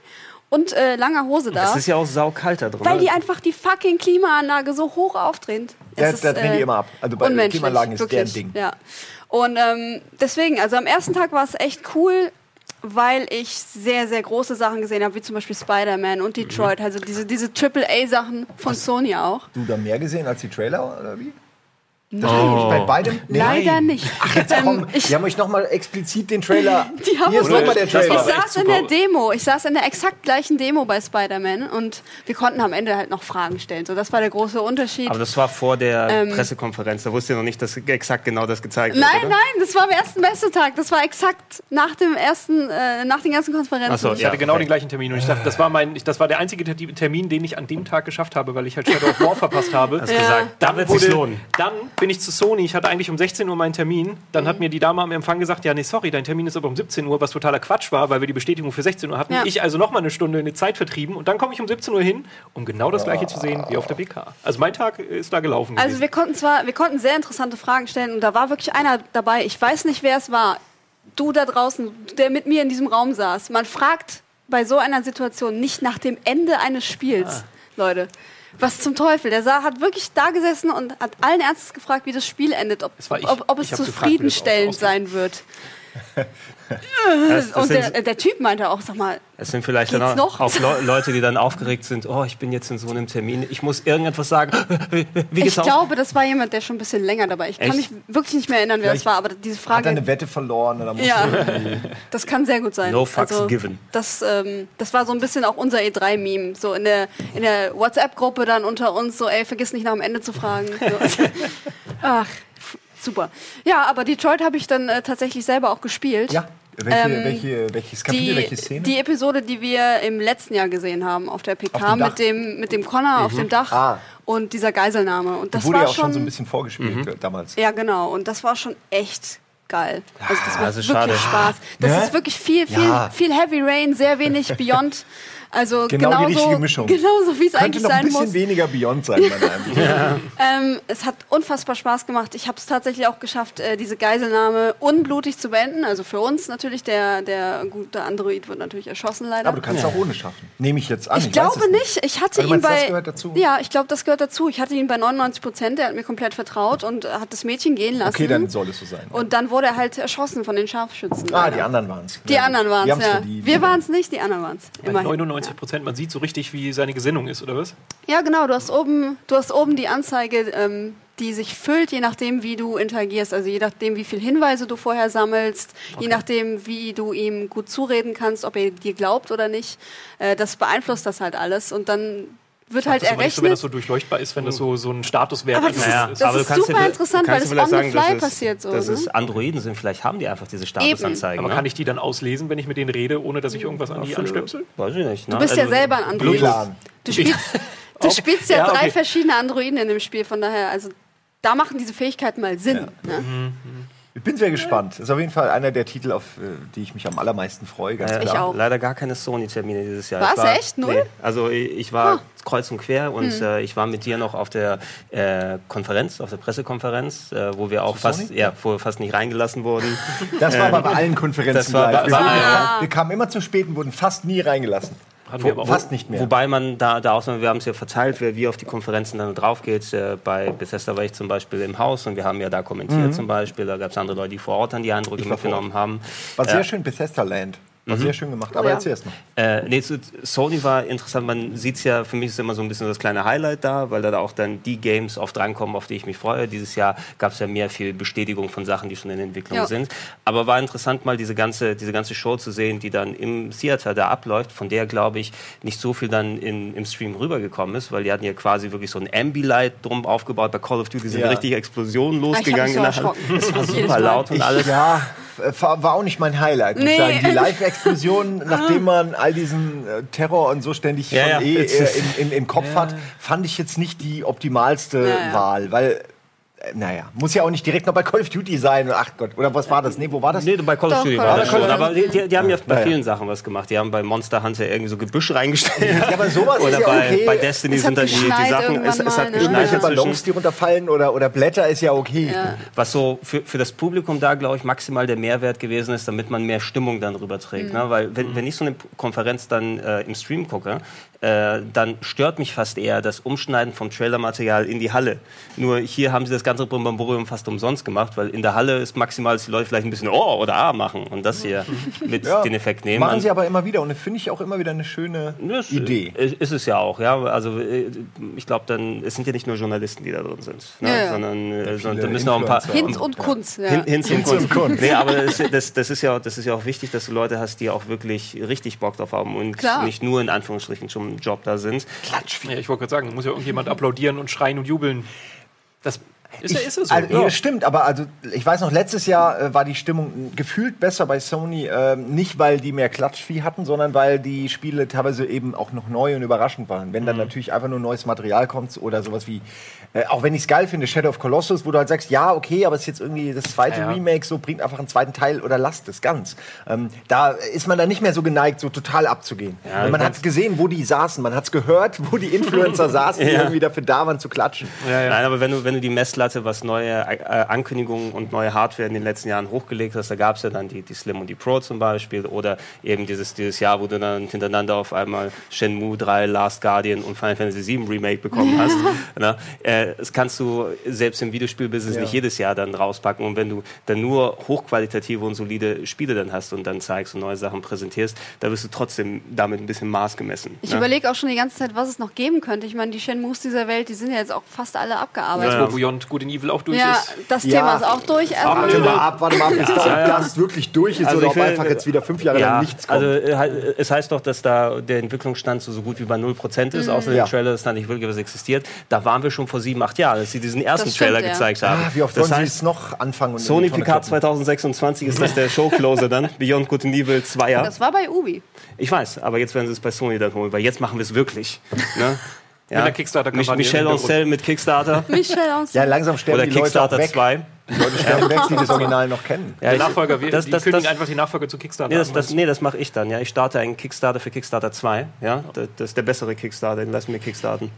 und äh, langer Hose da. Es ist ja auch saukalt da drin. Weil die einfach die fucking Klimaanlage so hoch aufdrehen. Das, das drehen die immer ab. Also bei Klimaanlagen ist wirklich, deren Ding. Ja. Und ähm, deswegen, also am ersten Tag war es echt cool, weil ich sehr, sehr große Sachen gesehen habe, wie zum Beispiel Spider-Man und Detroit, mhm. also diese, diese AAA-Sachen von Hast Sony auch. Du da mehr gesehen als die Trailer oder wie? Nein. Oh. Bei beidem? Leider nicht. Ach, jetzt komm. Ähm, ich, die haben euch nochmal explizit den Trailer. [LAUGHS] Die haben Hier ist nochmal der Trailer. Ich saß in der Demo. Ich saß in der exakt gleichen Demo bei Spider-Man und wir konnten am Ende halt noch Fragen stellen. So, das war der große Unterschied. Aber das war vor der ähm, Pressekonferenz. Da wusste ihr noch nicht, dass exakt genau das gezeigt wird. Nein, oder? nein, das war am ersten Messetag. Das war exakt nach dem ersten, äh, nach den ganzen Konferenzen. So, ich ja, hatte genau okay. den gleichen Termin und ich dachte, das war mein, das war der einzige Termin, den ich an dem Tag geschafft habe, weil ich halt Shadow of War [LAUGHS] verpasst habe. Hast ja. gesagt, da wird es lohnen. Dann bin ich zu Sony. Ich hatte eigentlich um 16 Uhr meinen Termin. Dann mhm. hat mir die Dame am Empfang gesagt, ja, nee, sorry, dein Termin ist aber um 17 Uhr, was totaler Quatsch war, weil wir die Bestätigung für 16 Uhr hatten. Ja. Ich also noch mal eine Stunde eine Zeit vertrieben und dann komme ich um 17 Uhr hin, um genau das gleiche zu sehen wie auf der BK. Also mein Tag ist da gelaufen. Also gewesen. wir konnten zwar, wir konnten sehr interessante Fragen stellen und da war wirklich einer dabei, ich weiß nicht, wer es war, du da draußen, der mit mir in diesem Raum saß. Man fragt bei so einer Situation nicht nach dem Ende eines Spiels, ah. Leute. Was zum Teufel? Der Sa hat wirklich da gesessen und hat allen Ernstes gefragt, wie das Spiel endet, ob, ob, ob es zufriedenstellend gefragt, sein wird. Und der, der, Typ meinte auch, sag mal, es sind vielleicht dann auch, auch [LAUGHS] Leute, die dann aufgeregt sind, oh, ich bin jetzt in so einem Termin, ich muss irgendetwas sagen. [LAUGHS] Wie ich glaube, das war jemand, der schon ein bisschen länger dabei Ich Echt? kann mich wirklich nicht mehr erinnern, wer das war, aber diese Frage... Hat er eine Wette verloren? Oder ja, [LAUGHS] das kann sehr gut sein. No fucks also, given. Das, ähm, das war so ein bisschen auch unser E3-Meme, so in der, in der WhatsApp-Gruppe dann unter uns, so, ey, vergiss nicht nach dem Ende zu fragen. So. Ach, super. Ja, aber Detroit habe ich dann äh, tatsächlich selber auch gespielt. Ja. Welche, ähm, welche, welches Kapitel, die, welche Szene? Die Episode, die wir im letzten Jahr gesehen haben auf der PK mit dem, mit dem Connor mhm. auf dem Dach ah. und dieser Geiselnahme. Und das wurde war ja auch schon so ein bisschen vorgespielt mhm. damals. Ja, genau. Und das war schon echt geil. Also das macht also wirklich schade. Spaß. Das ja? ist wirklich viel, viel, ja. viel Heavy Rain, sehr wenig [LAUGHS] Beyond. Also genau genauso, die richtige Mischung. Genauso wie es eigentlich sein muss. noch ein bisschen weniger Beyond sein bei [LAUGHS] ja. ähm, Es hat unfassbar Spaß gemacht. Ich habe es tatsächlich auch geschafft, äh, diese Geiselnahme unblutig zu beenden. Also für uns natürlich. Der, der gute Android wird natürlich erschossen leider. Aber du kannst es ja. auch ohne schaffen. Nehme ich jetzt an. Ich, ich glaube nicht. Ich hatte also ihn bei. Das gehört dazu? Ja, ich glaube, das gehört dazu. Ich hatte ihn bei 99 Prozent. Der hat mir komplett vertraut und hat das Mädchen gehen lassen. Okay, dann soll es so sein. Und dann wurde er halt erschossen von den Scharfschützen. Ah, leider. die anderen waren es. Die ja. anderen waren es, ja. Wir waren es nicht, die anderen waren es. 99 Prozent. Man sieht so richtig, wie seine Gesinnung ist, oder was? Ja, genau. Du hast oben, du hast oben die Anzeige, ähm, die sich füllt, je nachdem, wie du interagierst. Also je nachdem, wie viele Hinweise du vorher sammelst, okay. je nachdem, wie du ihm gut zureden kannst, ob er dir glaubt oder nicht. Äh, das beeinflusst das halt alles. Und dann wird halt errechnet. So, wenn das so durchleuchtbar ist, wenn das so, so ein Statuswert aber das naja, ist. Das ist super dir, interessant, weil das on the fly passiert so. Dass ne? es Androiden sind, vielleicht haben die einfach diese Statusanzeigen. Aber ne? kann ich die dann auslesen, wenn ich mit denen rede, ohne dass ich irgendwas an die anstöpsel? Weiß ich nicht. Ne? Du bist ja also, selber ein Android. Du spielst, du spielst ja, ja okay. drei verschiedene Androiden in dem Spiel, von daher, also da machen diese Fähigkeiten mal Sinn. Ja. Ne? Mhm. Ich bin sehr gespannt. Das ist auf jeden Fall einer der Titel, auf äh, die ich mich am allermeisten freue. Ganz äh, ich auch. Leider gar keine Sony-Termine dieses Jahr. Was? War, echt? Null? Nee. Also ich war ah. kreuz und quer und hm. äh, ich war mit dir noch auf der äh, Konferenz, auf der Pressekonferenz, äh, wo wir auch fast, ja, wo wir fast nicht reingelassen wurden. Das war aber bei allen Konferenzen das war. Wir, ah. wir kamen immer zu spät und wurden fast nie reingelassen. Hatten wir aber fast nicht mehr. Wobei man da, da auch, wir haben es ja verteilt, wer wie auf die Konferenzen dann drauf geht. Äh, bei Bethesda war ich zum Beispiel im Haus und wir haben ja da kommentiert mhm. zum Beispiel. Da gab es andere Leute, die vor Ort dann die Eindrücke mitgenommen haben. War sehr äh, schön, Bethesda Land. War mhm. sehr schön gemacht. Aber oh, ja. erzähl erst mal. Äh, nee, Sony war interessant. Man sieht es ja, für mich ist immer so ein bisschen das kleine Highlight da, weil da auch dann die Games oft drankommen, auf die ich mich freue. Dieses Jahr gab es ja mehr viel Bestätigung von Sachen, die schon in Entwicklung ja. sind. Aber war interessant, mal diese ganze, diese ganze Show zu sehen, die dann im Theater da abläuft, von der, glaube ich, nicht so viel dann in, im Stream rübergekommen ist, weil die hatten ja quasi wirklich so ein Ambilight drum aufgebaut. Bei Call of Duty sind ja. richtig Explosionen losgegangen. Ich so es [LAUGHS] war [LAUGHS] super laut und alles. Ja, war auch nicht mein Highlight. Nee. Die [LAUGHS] Live-Explosion, nachdem man all diesen äh, Terror und so ständig ja, ja. Eh, äh, in, in, im Kopf ja. hat, fand ich jetzt nicht die optimalste Wahl, weil äh, naja, muss ja auch nicht direkt noch bei Call of Duty sein. Ach Gott, oder was war das? Nee, wo war das? Nee, bei Call of Duty war das schon. Aber die, die, die haben ja bei naja. vielen Sachen was gemacht. Die haben bei Monster Hunter irgendwie so Gebüsch reingestellt. Ja, aber sowas oder ist ja bei, okay. bei Destiny sind dann die, die Sachen. Es, es hat ne? Irgendwelche Ballons, die runterfallen oder, oder Blätter ist ja okay. Ja. Was so für, für das Publikum da, glaube ich, maximal der Mehrwert gewesen ist, damit man mehr Stimmung dann rüberträgt. Mhm. Ne? Weil wenn, wenn ich so eine Konferenz dann äh, im Stream gucke, äh, dann stört mich fast eher das Umschneiden vom Trailermaterial in die Halle. Nur hier haben sie das ganze Brimborium fast umsonst gemacht, weil in der Halle ist maximal, dass die Leute vielleicht ein bisschen Oh oder A machen und das hier mit ja, den Effekt nehmen. Machen sie aber immer wieder und das finde ich auch immer wieder eine schöne das Idee. Ist es ja auch, ja. Also äh, ich glaube dann, es sind ja nicht nur Journalisten, die da drin sind, ne? ja, ja. sondern äh, da müssen auch ein paar Hinz und Kunst. Hin, Hinz, und Kunst. Und Kunst. nee, aber das, das, das, ist ja, das ist ja auch wichtig, dass du Leute hast, die auch wirklich richtig Bock drauf haben und Klar. nicht nur in Anführungsstrichen zum Job da sind. Klatsch. Ja, ich wollte gerade sagen, muss ja irgendjemand applaudieren und schreien und jubeln. Das ist, ich, ist es so. Also, ja. Stimmt, aber also ich weiß noch, letztes Jahr äh, war die Stimmung gefühlt besser bei Sony, äh, nicht weil die mehr Klatschvieh hatten, sondern weil die Spiele teilweise eben auch noch neu und überraschend waren. Wenn dann mhm. natürlich einfach nur neues Material kommt oder sowas wie, äh, auch wenn ich es geil finde, Shadow of Colossus, wo du halt sagst, ja, okay, aber es ist jetzt irgendwie das zweite ja, ja. Remake, so bringt einfach einen zweiten Teil oder lasst es ganz. Ähm, da ist man dann nicht mehr so geneigt, so total abzugehen. Ja, man hat es gesehen, wo die saßen, man hat es gehört, wo die Influencer [LAUGHS] saßen, die irgendwie dafür da waren zu klatschen. Nein, aber wenn du, wenn du die Messlatte, was neue äh, Ankündigungen und neue Hardware in den letzten Jahren hochgelegt hast, da gab es ja dann die, die Slim und die Pro zum Beispiel oder eben dieses, dieses Jahr, wo du dann hintereinander auf einmal Shenmue 3, Last Guardian und Final Fantasy 7 Remake bekommen hast. Na, äh, das kannst du selbst im Videospielbusiness ja. nicht jedes Jahr dann rauspacken und wenn du dann nur hochqualitative und solide Spiele dann hast und dann zeigst und neue Sachen präsentierst, da wirst du trotzdem damit ein bisschen Maß gemessen. Ich ne? überlege auch schon die ganze Zeit, was es noch geben könnte. Ich meine, die Shenmues dieser Welt, die sind ja jetzt auch fast alle abgearbeitet. Ja, ja. Wo Beyond Good and Evil auch durch ja, ist. Das ja. Thema ist auch durch. Warte mal ab, warte mal ab, bis ja. das wirklich durch ist also oder ob will, einfach jetzt wieder fünf Jahre lang nichts kommt. Also äh, es heißt doch, dass da der Entwicklungsstand so, so gut wie bei 0% ist, mhm. außer dem Trailer, dass da nicht wirklich was existiert. Da waren wir schon vor sieben, acht Jahren, als sie diesen ersten stimmt, Trailer gezeigt haben. Ah, wie oft das sollen heißt, sie es noch anfangen? Sony Picard 2026 ist das der Showcloser dann, [LAUGHS] Beyond Good and Evil 2. Das war bei Ubi. Ich weiß, aber jetzt werden sie es bei Sony dann holen, weil jetzt machen wir es wirklich. ne? Ja. [LAUGHS] Mit der Kickstarter-Kampagne. Michelle Ancel mit Kickstarter. Michelle Ancel. Ja, langsam sterben Oder die Kickstarter Leute 2. Die Leute sterben weg, die das Original noch kennen. Ja, der Nachfolger, wir, das, das, das, einfach die Nachfolger zu Kickstarter. Nee, das, das, nee, das mache ich dann. Ja. Ich starte einen Kickstarter für Kickstarter 2. Ja. Das, das ist der bessere Kickstarter, den lassen wir kickstarten.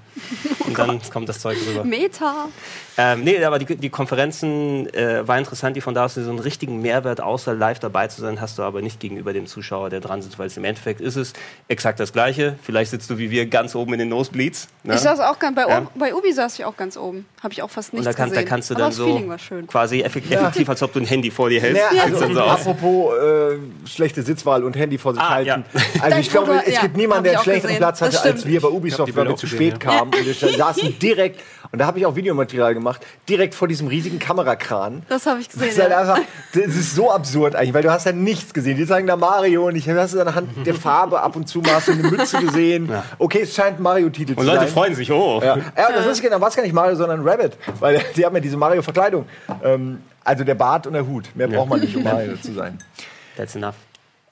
Oh [LAUGHS] Und dann kommt das Zeug rüber. Meta. Ähm, nee, aber die, die Konferenzen äh, war interessant, die von da aus so einen richtigen Mehrwert, außer live dabei zu sein, hast du aber nicht gegenüber dem Zuschauer, der dran sitzt, weil es im Endeffekt ist es exakt das Gleiche. Vielleicht sitzt du wie wir ganz oben in den Nosebleeds. Ne? Ich saß auch ganz, bei, ja. bei Ubi saß ich auch ganz oben. Habe ich auch fast nichts Und da, kann, gesehen. da kannst du dann so quasi effektiv, ja. als ob du ein Handy vor dir hältst. Ja, also, so apropos äh, schlechte Sitzwahl und Handy vor sich ah, halten. Also ich glaube, es gibt niemanden, der einen schlechteren Platz hatte als wir bei Ubisoft, weil wir zu spät kamen. Und wir saßen [LAUGHS] direkt, und da habe ich auch Videomaterial gemacht, direkt vor diesem riesigen Kamerakran. Das habe ich gesehen. Das ist, halt einfach, das ist so absurd eigentlich, weil du hast ja nichts gesehen. Die sagen da Mario und ich habe das anhand der Farbe ab und zu mal so eine Mütze gesehen. Ja. Okay, es scheint Mario-Titel zu sein. Und Leute freuen sich, oh. Ja, ja das ist genau, war es gar nicht Mario, sondern Rabbit, weil [LAUGHS] die haben ja diese Mario-Verkleidung. Ähm, also der Bart und der Hut. Mehr braucht man nicht, um [LAUGHS] Mario zu sein. That's enough.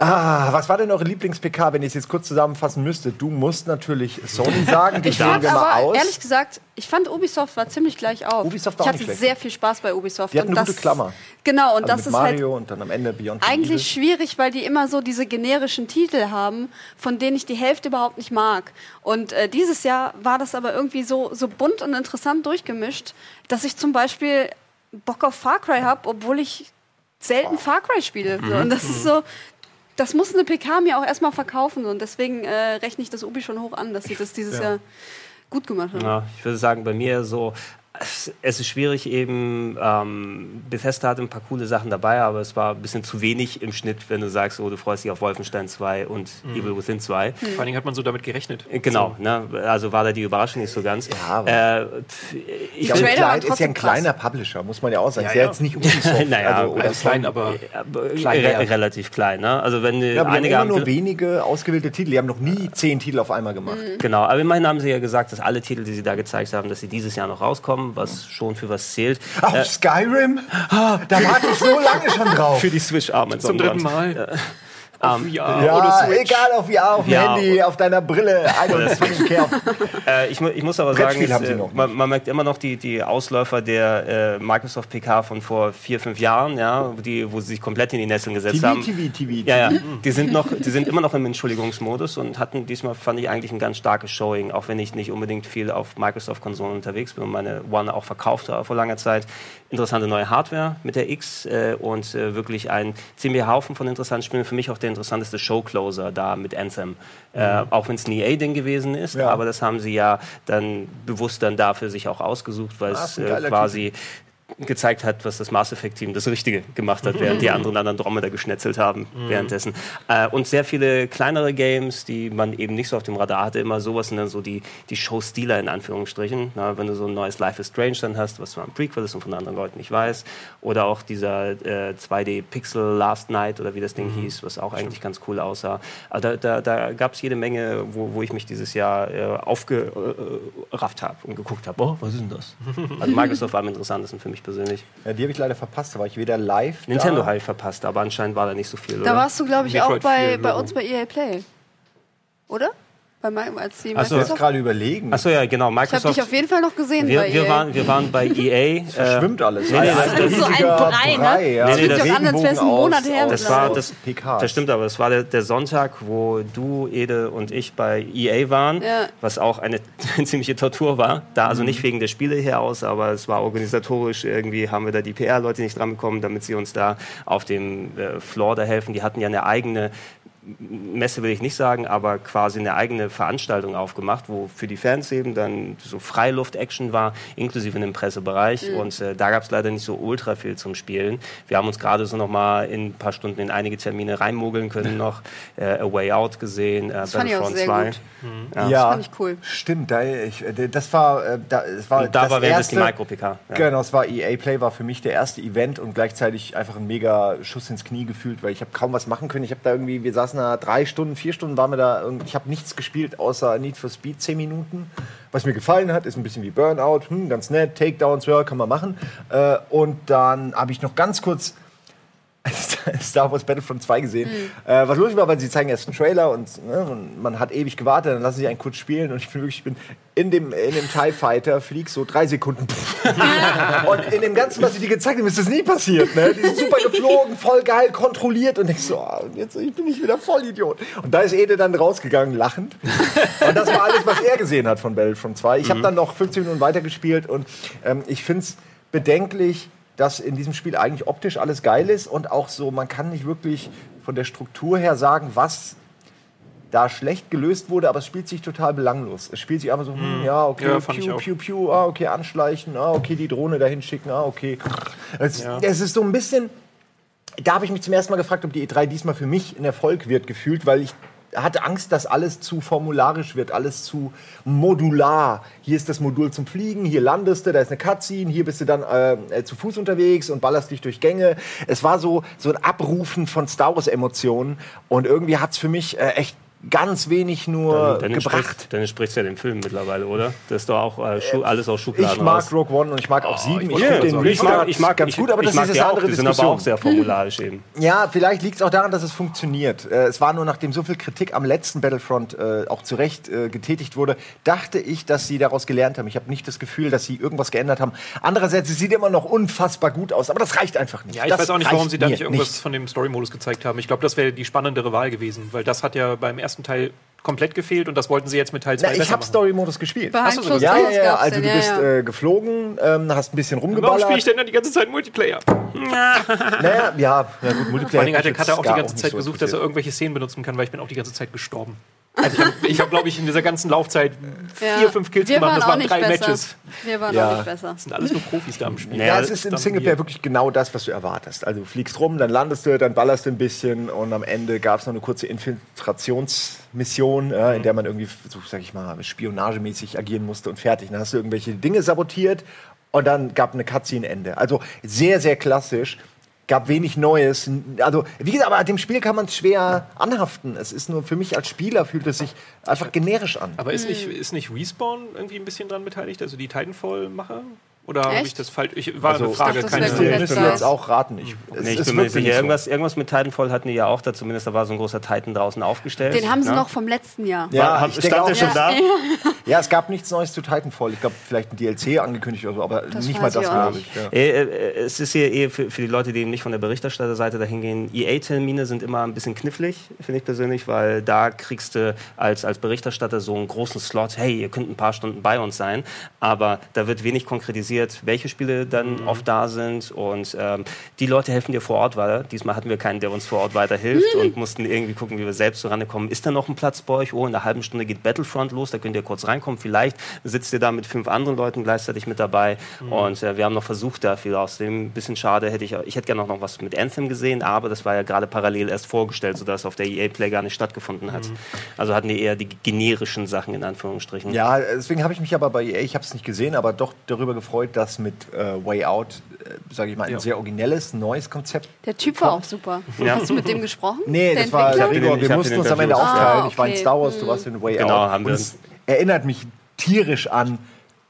Ah, was war denn eure Lieblings-PK, wenn ich es jetzt kurz zusammenfassen müsste? Du musst natürlich Sony sagen, die wählen wir mal aus. Ehrlich gesagt, ich fand Ubisoft war ziemlich gleich auf. Ubisoft war ich hatte sehr viel Spaß bei Ubisoft. Die hatten und eine das, gute Klammer. Genau, und also das ist Mario halt und dann am Ende Beyond eigentlich schwierig, weil die immer so diese generischen Titel haben, von denen ich die Hälfte überhaupt nicht mag. Und äh, dieses Jahr war das aber irgendwie so, so bunt und interessant durchgemischt, dass ich zum Beispiel Bock auf Far Cry habe, obwohl ich selten Far Cry spiele. Mhm. Und das ist so, das muss eine PK mir auch erstmal verkaufen und deswegen äh, rechne ich das Ubi schon hoch an, dass sie das dieses ja. Jahr gut gemacht haben. Ja, ich würde sagen, bei mir so es ist schwierig eben. Ähm, Bethesda hat ein paar coole Sachen dabei, aber es war ein bisschen zu wenig im Schnitt, wenn du sagst, oh, du freust dich auf Wolfenstein 2 und mhm. Evil Within 2. Mhm. Vor allen Dingen hat man so damit gerechnet. Äh, genau, so. ne? also war da die Überraschung nicht so ganz. Ja, äh, ich glaube, Kleid ist ja ein kleiner krass. Publisher, muss man ja auch sagen. Ja, ist ja, jetzt nicht [LAUGHS] Ubisoft. naja, also, oder klein, aber klein, re relativ klein. Ne? Also wenn ja, einige haben immer nur wenige ausgewählte Titel. Die haben noch nie zehn Titel auf einmal gemacht. Mhm. Genau, aber immerhin haben sie ja gesagt, dass alle Titel, die sie da gezeigt haben, dass sie dieses Jahr noch rauskommen, was schon für was zählt. Auch äh, Skyrim? Ah, da warte ich so lange schon drauf. Für die Switch-Arme. Zum dritten Mal. Auf um, VR ja, oder Switch. egal, auf VR, auf ja, Handy, auf deiner Brille. äh, ich, ich, muss aber sagen, ist, äh, man, man, merkt immer noch die, die Ausläufer der äh, Microsoft PK von vor vier, fünf Jahren, ja, die, wo sie sich komplett in die Nesseln gesetzt TV, haben. TV, TV, TV. Ja, ja. Die, sind noch, die sind immer noch im Entschuldigungsmodus und hatten diesmal, fand ich, eigentlich ein ganz starkes Showing, auch wenn ich nicht unbedingt viel auf Microsoft-Konsolen unterwegs bin und meine One auch verkauft habe vor langer Zeit. Interessante neue Hardware mit der X äh, und äh, wirklich ein ziemlicher Haufen von interessanten Spielen. Für mich auch der interessanteste Showcloser da mit Anthem. Äh, mhm. auch wenn es ein EA-Ding gewesen ist, ja. aber das haben sie ja dann bewusst dann dafür sich auch ausgesucht, weil es äh, quasi gezeigt hat, was das Mass Effect Team das Richtige gemacht hat, während die anderen dann Andromeda geschnetzelt haben mhm. währenddessen. Äh, und sehr viele kleinere Games, die man eben nicht so auf dem Radar hatte, immer sowas sind dann so die, die Show-Stealer in Anführungsstrichen. Na, wenn du so ein neues Life is Strange dann hast, was zwar ein Prequel ist und von anderen Leuten nicht weiß. Oder auch dieser äh, 2D-Pixel Last Night oder wie das Ding mhm. hieß, was auch eigentlich ganz cool aussah. Also da, da, da gab es jede Menge, wo, wo ich mich dieses Jahr äh, aufgerafft habe und geguckt habe, oh, was ist denn das? Also Microsoft war am interessantesten für mich persönlich. Ja, die habe ich leider verpasst, da war ich weder live. Nintendo habe ich verpasst, aber anscheinend war da nicht so viel. Da oder? warst du, glaube ich, Metroid auch bei, bei uns bei EA Play. Oder? Bei meinem, als die Achso, jetzt gerade überlegen. Achso, ja, genau. Microsoft. Ich habe dich auf jeden Fall noch gesehen wir, bei wir EA. Waren, wir waren bei EA. Es [LAUGHS] verschwimmt äh, alles. Nee, nee, das, das, ist so ein Brei, ne? Ja. Nee, nee, das, das an, als wäre es ein Monat her. Das, war, das, das stimmt, aber es war der, der, Sonntag, wo du, Ede und ich bei EA waren, ja. was auch eine, [LAUGHS] eine ziemliche Tortur war. Da also mhm. nicht wegen der Spiele her aus, aber es war organisatorisch. Irgendwie haben wir da die PR-Leute nicht dran bekommen, damit sie uns da auf dem äh, Floor da helfen. Die hatten ja eine eigene Messe will ich nicht sagen, aber quasi eine eigene Veranstaltung aufgemacht, wo für die Fans eben dann so Freiluft-Action war, inklusive in dem Pressebereich. Mhm. Und äh, da gab es leider nicht so ultra viel zum Spielen. Wir haben uns gerade so noch mal in ein paar Stunden in einige Termine reinmogeln können noch. [LAUGHS] Äh, A Way Out gesehen, äh, das Battlefront 2. Mhm. Ja, ja, das fand ich cool. Stimmt, da, ich, äh, das war, äh, da, es war und da war während die Micro-PK. Ja. Genau, es war EA Play, war für mich der erste Event und gleichzeitig einfach ein mega Schuss ins Knie gefühlt, weil ich habe kaum was machen können. Ich habe da irgendwie, wir saßen saßen da drei Stunden, vier Stunden waren wir da. Ich habe nichts gespielt außer Need for Speed, zehn Minuten. Was mir gefallen hat, ist ein bisschen wie Burnout, hm, ganz nett, Takedowns, ja, kann man machen. Äh, und dann habe ich noch ganz kurz [LAUGHS] Star Wars Battlefront 2 gesehen. Mhm. Äh, was lustig war, weil sie zeigen erst einen Trailer und, ne, und, man hat ewig gewartet, dann lassen sie einen kurz spielen und ich bin wirklich, ich bin in dem, in dem TIE Fighter, flieg so drei Sekunden. [LAUGHS] und in dem Ganzen, was sie dir gezeigt haben, ist das nie passiert. Ne? Die sind super geflogen, voll geil, kontrolliert und denkst so, oh, jetzt ich bin ich wieder voll Idiot. Und da ist Ede dann rausgegangen, lachend. Und das war alles, was er gesehen hat von Battlefront 2. Ich mhm. habe dann noch 15 Minuten weitergespielt und ähm, ich finde es bedenklich, dass in diesem Spiel eigentlich optisch alles geil ist und auch so, man kann nicht wirklich von der Struktur her sagen, was da schlecht gelöst wurde, aber es spielt sich total belanglos. Es spielt sich einfach so, hm, mhm. ja, okay, ja, piu, piu, piu, ah, okay, anschleichen, ah, okay, die Drohne dahin schicken, ah, okay. Es, ja. es ist so ein bisschen, da habe ich mich zum ersten Mal gefragt, ob die E3 diesmal für mich ein Erfolg wird, gefühlt, weil ich hatte Angst, dass alles zu formularisch wird, alles zu modular. Hier ist das Modul zum Fliegen, hier landest du, da ist eine Cutscene, hier bist du dann äh, äh zu Fuß unterwegs und ballerst dich durch Gänge. Es war so, so ein Abrufen von Star Wars-Emotionen und irgendwie hat es für mich äh, echt ganz wenig nur dann, dann gebracht. dann sprichst du ja den Film mittlerweile, oder? Das ist doch auch äh, äh alles aus Schubladen Ich mag raus. Rogue One und ich mag auch oh, sieben. Ich, ich, den ich, mag, ich mag ganz gut, aber das ist eine andere Diskussion. Die sind aber auch sehr formularisch eben. Ja, vielleicht liegt es auch daran, dass es funktioniert. Äh, es war nur, nachdem so viel Kritik am letzten Battlefront äh, auch zu Recht äh, getätigt wurde, dachte ich, dass sie daraus gelernt haben. Ich habe nicht das Gefühl, dass sie irgendwas geändert haben. Andererseits, es sieht immer noch unfassbar gut aus, aber das reicht einfach nicht. Ja, ich das weiß auch nicht, warum sie da nicht irgendwas nicht. von dem Story-Modus gezeigt haben. Ich glaube, das wäre die spannendere Wahl gewesen, weil das hat ja beim ersten Teil komplett gefehlt und das wollten sie jetzt mit Teil 2 Ich habe Story-Modus gespielt. Achso, so ja, ja, ja, also du bist äh, geflogen, ähm, hast ein bisschen rumgeballert. Warum spiele ich denn dann die ganze Zeit Multiplayer? [LAUGHS] naja, ja, ja gut, Multiplayer. Vor allem hat der Cutter auch die ganze Zeit so gesucht, dass er irgendwelche Szenen benutzen kann, weil ich bin auch die ganze Zeit gestorben. Also ich habe, hab, glaube ich, in dieser ganzen Laufzeit ja. vier, fünf Kills wir gemacht. Das waren drei besser. Matches. Wir waren ja. auch nicht besser. Das sind alles nur Profis da am Spiel. Ja, ja es ist im Singleplayer wirklich genau das, was du erwartest. Also du fliegst rum, dann landest du, dann ballerst du ein bisschen und am Ende gab es noch eine kurze Infiltrationsmission, mhm. äh, in der man irgendwie, so sag ich mal, spionagemäßig agieren musste und fertig. Dann hast du irgendwelche Dinge sabotiert und dann gab eine Cutscene-Ende. Also sehr, sehr klassisch gab wenig Neues. Also, wie gesagt, aber dem Spiel kann man es schwer anhaften. Es ist nur für mich als Spieler fühlt es sich einfach generisch an. Aber ist nicht, ist nicht Respawn irgendwie ein bisschen dran beteiligt? Also die Titanfall-Macher? Oder habe ich das falsch? Ich war also, eine Frage, keine Ich müsste jetzt auch raten. Ich, nee, ich bin mir sicher. Irgendwas, irgendwas mit Titanfall hatten die ja auch da, zumindest da war so ein großer Titan draußen aufgestellt. Den haben sie ja? noch vom letzten Jahr. Ja, war, stand der schon ja. da? [LAUGHS] Ja, es gab nichts Neues zu Titanfall. Ich glaube, vielleicht ein DLC angekündigt oder so, aber das nicht mal das, glaube ich. Ja. Äh, äh, es ist hier eh für, für, die Leute, die nicht von der Berichterstatterseite dahin gehen, EA-Termine sind immer ein bisschen knifflig, finde ich persönlich, weil da kriegst du als, als Berichterstatter so einen großen Slot, hey, ihr könnt ein paar Stunden bei uns sein, aber da wird wenig konkretisiert, welche Spiele dann mhm. oft da sind und ähm, die Leute helfen dir vor Ort weiter. Diesmal hatten wir keinen, der uns vor Ort weiterhilft mhm. und mussten irgendwie gucken, wie wir selbst so rankommen. Ist da noch ein Platz bei euch? Oh, in einer halben Stunde geht Battlefront los, da könnt ihr kurz rein reinkommt. Vielleicht sitzt ihr da mit fünf anderen Leuten gleichzeitig mit dabei. Mhm. Und äh, wir haben noch versucht, da viel auszusehen. Ein bisschen schade hätte ich, ich hätte gerne noch was mit Anthem gesehen, aber das war ja gerade parallel erst vorgestellt, sodass auf der EA Play gar nicht stattgefunden hat. Mhm. Also hatten die eher die generischen Sachen in Anführungsstrichen. Ja, deswegen habe ich mich aber bei EA, ich habe es nicht gesehen, aber doch darüber gefreut, dass mit äh, Way Out, äh, sage ich mal, ein ja. sehr originelles, neues Konzept. Der Typ war auch super. Ja. Hast du mit dem gesprochen? Nee, das war der Gregor. Wir mussten uns am Ende aufteilen. Ah, okay. Ich war in Star Wars, du warst in Way genau, Out. Haben wir erinnert mich tierisch an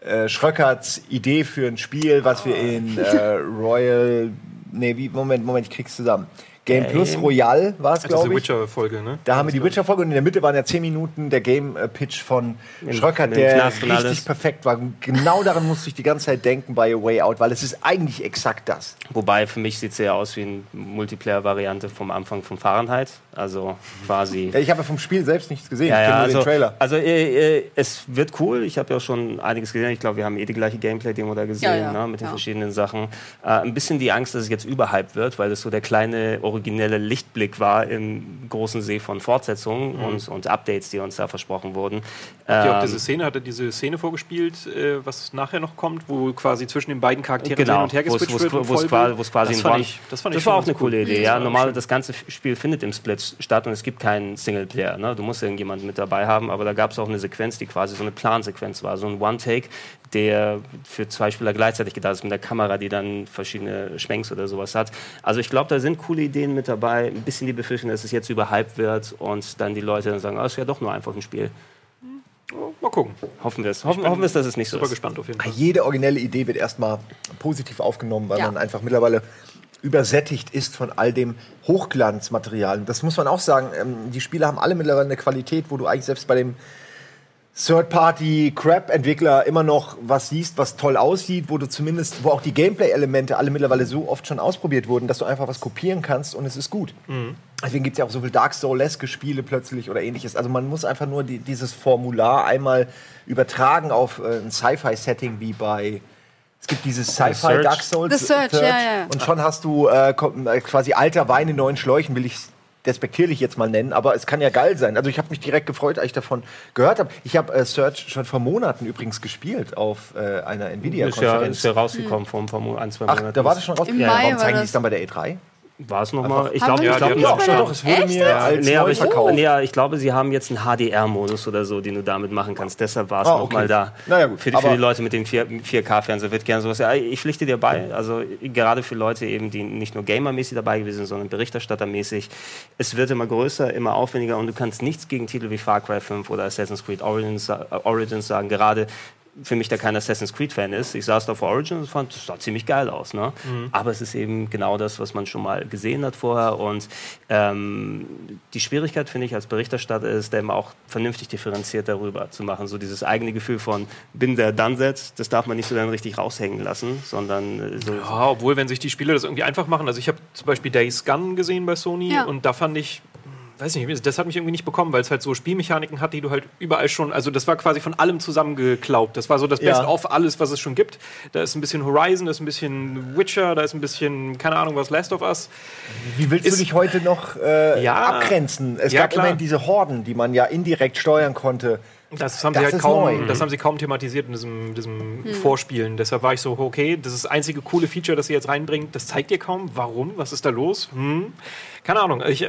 äh, Schröckerts Idee für ein Spiel, was wir in äh, Royal. Nee, wie, Moment, Moment, ich krieg's zusammen. Game Plus Royal war es, glaube ich. Witcher-Folge, ne? Da haben wir die Witcher-Folge und in der Mitte waren ja 10 Minuten der Game-Pitch von Schröcker, der richtig perfekt war. Genau daran musste ich die ganze Zeit denken bei A Way Out, weil es ist eigentlich exakt das. Wobei für mich sieht es ja aus wie eine Multiplayer-Variante vom Anfang von Fahrenheit. Also quasi. Ja, ich habe ja vom Spiel selbst nichts gesehen. Ja, ich kenne ja, also, den Trailer. Also äh, äh, es wird cool. Ich habe ja auch schon einiges gesehen. Ich glaube, wir haben eh die gleiche Gameplay-Demo da gesehen, ja, ne, mit den verschiedenen Sachen. Äh, ein bisschen die Angst, dass es jetzt überhyped wird, weil es so der kleine originelle Lichtblick war im großen See von Fortsetzungen mhm. und, und, Updates, die uns da versprochen wurden. Habt ihr auch diese ähm, Szene, hatte diese Szene vorgespielt, äh, was nachher noch kommt, wo quasi zwischen den beiden Charakteren genau, hin und her geswitcht wird? Wo es quasi, das, fand ich, das, fand das war auch eine coole Idee. Ja, normal, das ganze Spiel findet im Split statt und es gibt keinen Singleplayer. Ne? Du musst irgendjemanden mit dabei haben, aber da gab es auch eine Sequenz, die quasi so eine Plansequenz war, so ein One-Take, der für zwei Spieler gleichzeitig gedacht ist, mit der Kamera, die dann verschiedene Schwenks oder sowas hat. Also ich glaube, da sind coole Ideen mit dabei. Ein bisschen die Befürchtung, dass es jetzt überhyped wird und dann die Leute dann sagen, oh, ist ja doch nur einfach ein Spiel. Mal gucken. Hoffen wir es. Hoffen, hoffen wir es, dass es nicht so super ist. gespannt auf jeden Fall. Jede originelle Idee wird erstmal positiv aufgenommen, weil ja. man einfach mittlerweile übersättigt ist von all dem Hochglanzmaterial. Das muss man auch sagen. Ähm, die Spiele haben alle mittlerweile eine Qualität, wo du eigentlich selbst bei dem Third-Party-Crap-Entwickler immer noch was siehst, was toll aussieht, wo du zumindest, wo auch die Gameplay-Elemente alle mittlerweile so oft schon ausprobiert wurden, dass du einfach was kopieren kannst und es ist gut. Mhm. Deswegen gibt es ja auch so viel Dark Souls-eske Spiele plötzlich oder ähnliches. Also man muss einfach nur die, dieses Formular einmal übertragen auf äh, ein Sci-Fi-Setting wie bei es gibt dieses Sci-Fi Dark Souls. The Search, Search, ja, ja. Und schon hast du äh, äh quasi alter Wein in neuen Schläuchen, will ich despektierlich jetzt mal nennen, aber es kann ja geil sein. Also ich habe mich direkt gefreut, als ich davon gehört habe. Ich habe äh, Search schon vor Monaten übrigens gespielt auf äh, einer Nvidia-Konferenz. Ist, ja, ist ja rausgekommen hm. vor ein, zwei Monaten. Ach, da war das schon rausgekommen. Ja, warum zeigen die es dann bei der E3? War es nochmal? Ich glaube, ja, ich glaube, ja, doch, doch, es wurde Echt? mir als nee, aber ich, nee, ich glaube, sie haben jetzt einen HDR-Modus oder so, den du damit machen kannst. Deshalb war es ah, okay. nochmal da. Naja, gut. Für, die, für die Leute mit dem 4K-Fernseher wird gerne sowas. Ja, ich pflichte dir bei. Also gerade für Leute eben, die nicht nur gamermäßig dabei gewesen sind, sondern berichterstattermäßig. Es wird immer größer, immer aufwendiger und du kannst nichts gegen Titel wie Far Cry 5 oder Assassin's Creed Origins, äh, Origins sagen. Gerade für mich, der kein Assassin's Creed-Fan ist, ich saß da vor Origins und fand, das sah ziemlich geil aus. Ne? Mhm. Aber es ist eben genau das, was man schon mal gesehen hat vorher. Und ähm, die Schwierigkeit, finde ich, als Berichterstatter ist, da immer auch vernünftig differenziert darüber zu machen. So dieses eigene Gefühl von, bin der Dunset, das darf man nicht so dann richtig raushängen lassen, sondern äh, so. Ja, obwohl, wenn sich die Spieler das irgendwie einfach machen. Also ich habe zum Beispiel Days Gun gesehen bei Sony ja. und da fand ich, weiß nicht, das hat mich irgendwie nicht bekommen, weil es halt so Spielmechaniken hat, die du halt überall schon, also das war quasi von allem zusammengeklaubt. Das war so das ja. Best of alles, was es schon gibt. Da ist ein bisschen Horizon, da ist ein bisschen Witcher, da ist ein bisschen, keine Ahnung was, Last of Us. Wie willst ist, du dich heute noch äh, ja, abgrenzen? Es ja, gab klar. immerhin diese Horden, die man ja indirekt steuern konnte. Das haben, das sie halt kaum, das haben sie kaum thematisiert in diesem, diesem hm. Vorspielen. Deshalb war ich so, okay, das ist das einzige coole Feature, das sie jetzt reinbringt. Das zeigt ihr kaum. Warum? Was ist da los? Hm keine Ahnung, ich,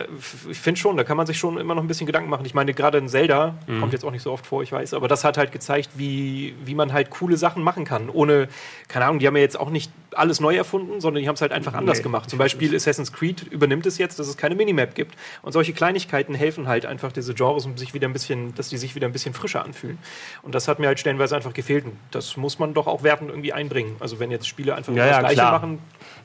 ich finde schon, da kann man sich schon immer noch ein bisschen Gedanken machen. Ich meine, gerade in Zelda, mhm. kommt jetzt auch nicht so oft vor, ich weiß, aber das hat halt gezeigt, wie, wie man halt coole Sachen machen kann. Ohne, keine Ahnung, die haben ja jetzt auch nicht alles neu erfunden, sondern die haben es halt einfach anders nee, gemacht. Zum Beispiel Assassin's Creed übernimmt es jetzt, dass es keine Minimap gibt. Und solche Kleinigkeiten helfen halt einfach diese Genres, um sich wieder ein bisschen, dass die sich wieder ein bisschen frischer anfühlen. Und das hat mir halt stellenweise einfach gefehlt. Und das muss man doch auch wertend irgendwie einbringen. Also wenn jetzt Spiele einfach ja, das ja, Gleiche klar. machen.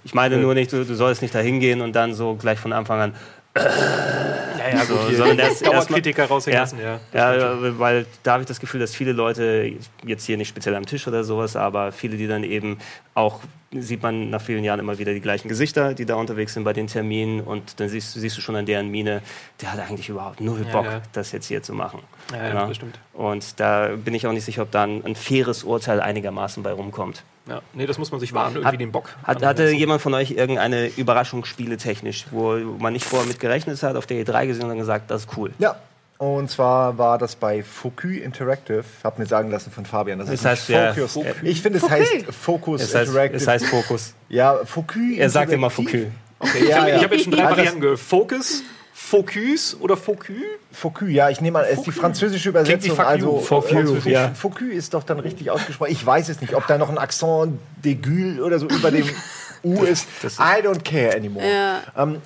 Ich meine nur nicht, du, du sollst nicht dahin gehen und dann so gleich von Anfang an ja, ja, gut, so, sondern das [LAUGHS] Dauerkritiker raushängen lassen, ja. Ja, weil da habe ich das Gefühl, dass viele Leute, jetzt hier nicht speziell am Tisch oder sowas, aber viele, die dann eben auch, sieht man nach vielen Jahren immer wieder die gleichen Gesichter, die da unterwegs sind bei den Terminen und dann siehst, siehst du schon an deren Miene, der hat eigentlich überhaupt null Bock, ja, ja. das jetzt hier zu machen. Ja, ja, das stimmt. Und da bin ich auch nicht sicher, ob da ein, ein faires Urteil einigermaßen bei rumkommt. Ja, nee, das muss man sich wahren, irgendwie den Bock. Hat, hatte jemand von euch irgendeine Überraschung spieletechnisch, wo man nicht vorher mit gerechnet hat, auf der E3 gesehen und dann gesagt, das ist cool? Ja, und zwar war das bei Focus Interactive. Hab mir sagen lassen von Fabian. Das, das heißt Focus. Ja, ich finde, es heißt Focus es heißt, Interactive. Es heißt Focus. Ja, Focus. Er sagt immer Focus. Okay, ja, ich habe ja. hab jetzt schon drei Varianten gehört. Focus, Focus oder Focus? Focus, ja, ich nehme an, es ist die französische Übersetzung. Wie also Focus, ja. Focus ist doch dann richtig ausgesprochen. Ich weiß es nicht, ob da noch ein Accent d'aigu oder so über dem [LAUGHS] U ist. I don't care anymore. Ja. Ähm,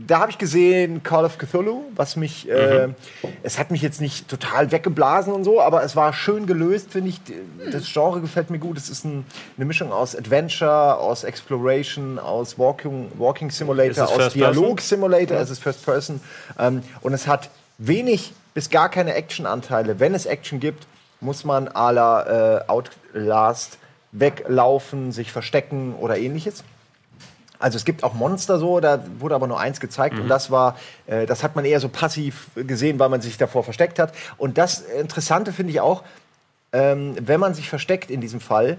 da habe ich gesehen Call of Cthulhu, was mich, mhm. äh, es hat mich jetzt nicht total weggeblasen und so, aber es war schön gelöst, finde ich. Das Genre gefällt mir gut. Es ist ein, eine Mischung aus Adventure, aus Exploration, aus Walking, Walking Simulator, aus Dialog Simulator. Ja. Es ist First Person ähm, und es hat wenig bis gar keine Action-Anteile. Wenn es Action gibt, muss man à la äh, Outlast weglaufen, sich verstecken oder ähnliches. Also es gibt auch Monster so, da wurde aber nur eins gezeigt mhm. und das war, äh, das hat man eher so passiv gesehen, weil man sich davor versteckt hat. Und das Interessante finde ich auch, ähm, wenn man sich versteckt in diesem Fall,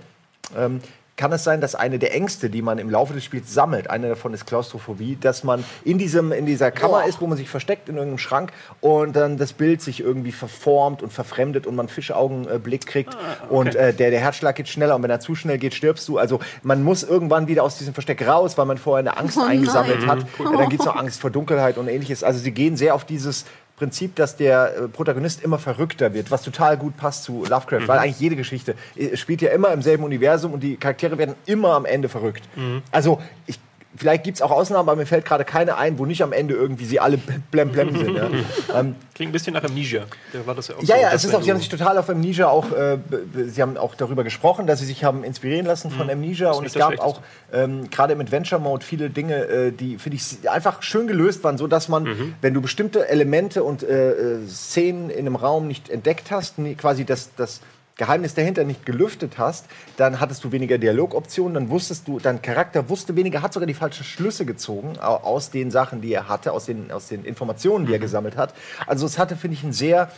ähm, kann es sein, dass eine der Ängste, die man im Laufe des Spiels sammelt, eine davon ist Klaustrophobie, dass man in, diesem, in dieser Kammer Boah. ist, wo man sich versteckt in irgendeinem Schrank und dann das Bild sich irgendwie verformt und verfremdet und man Fischaugenblick kriegt ah, okay. und äh, der, der Herzschlag geht schneller und wenn er zu schnell geht, stirbst du. Also man muss irgendwann wieder aus diesem Versteck raus, weil man vorher eine Angst oh eingesammelt hat. Mhm. Dann gibt es auch Angst vor Dunkelheit und ähnliches. Also sie gehen sehr auf dieses Prinzip, dass der äh, Protagonist immer verrückter wird, was total gut passt zu Lovecraft, mhm. weil eigentlich jede Geschichte äh, spielt ja immer im selben Universum und die Charaktere werden immer am Ende verrückt. Mhm. Also ich Vielleicht gibt es auch Ausnahmen, aber mir fällt gerade keine ein, wo nicht am Ende irgendwie sie alle blem blem sind. Ja. [LAUGHS] ähm, Klingt ein bisschen nach Amnesia. Da war das ja auch ja, so, ja, es ist auch, sie haben sich total auf Amnesia auch, äh, sie haben auch darüber gesprochen, dass sie sich haben inspirieren lassen von mhm. Amnesia und es gab auch ähm, gerade im Adventure Mode viele Dinge, äh, die finde ich einfach schön gelöst waren, so dass man, mhm. wenn du bestimmte Elemente und äh, äh Szenen in einem Raum nicht entdeckt hast, quasi das, das Geheimnis dahinter nicht gelüftet hast, dann hattest du weniger Dialogoptionen, dann wusstest du, dein Charakter wusste weniger, hat sogar die falschen Schlüsse gezogen aus den Sachen, die er hatte, aus den, aus den Informationen, die er mhm. gesammelt hat. Also es hatte, finde ich, einen sehr,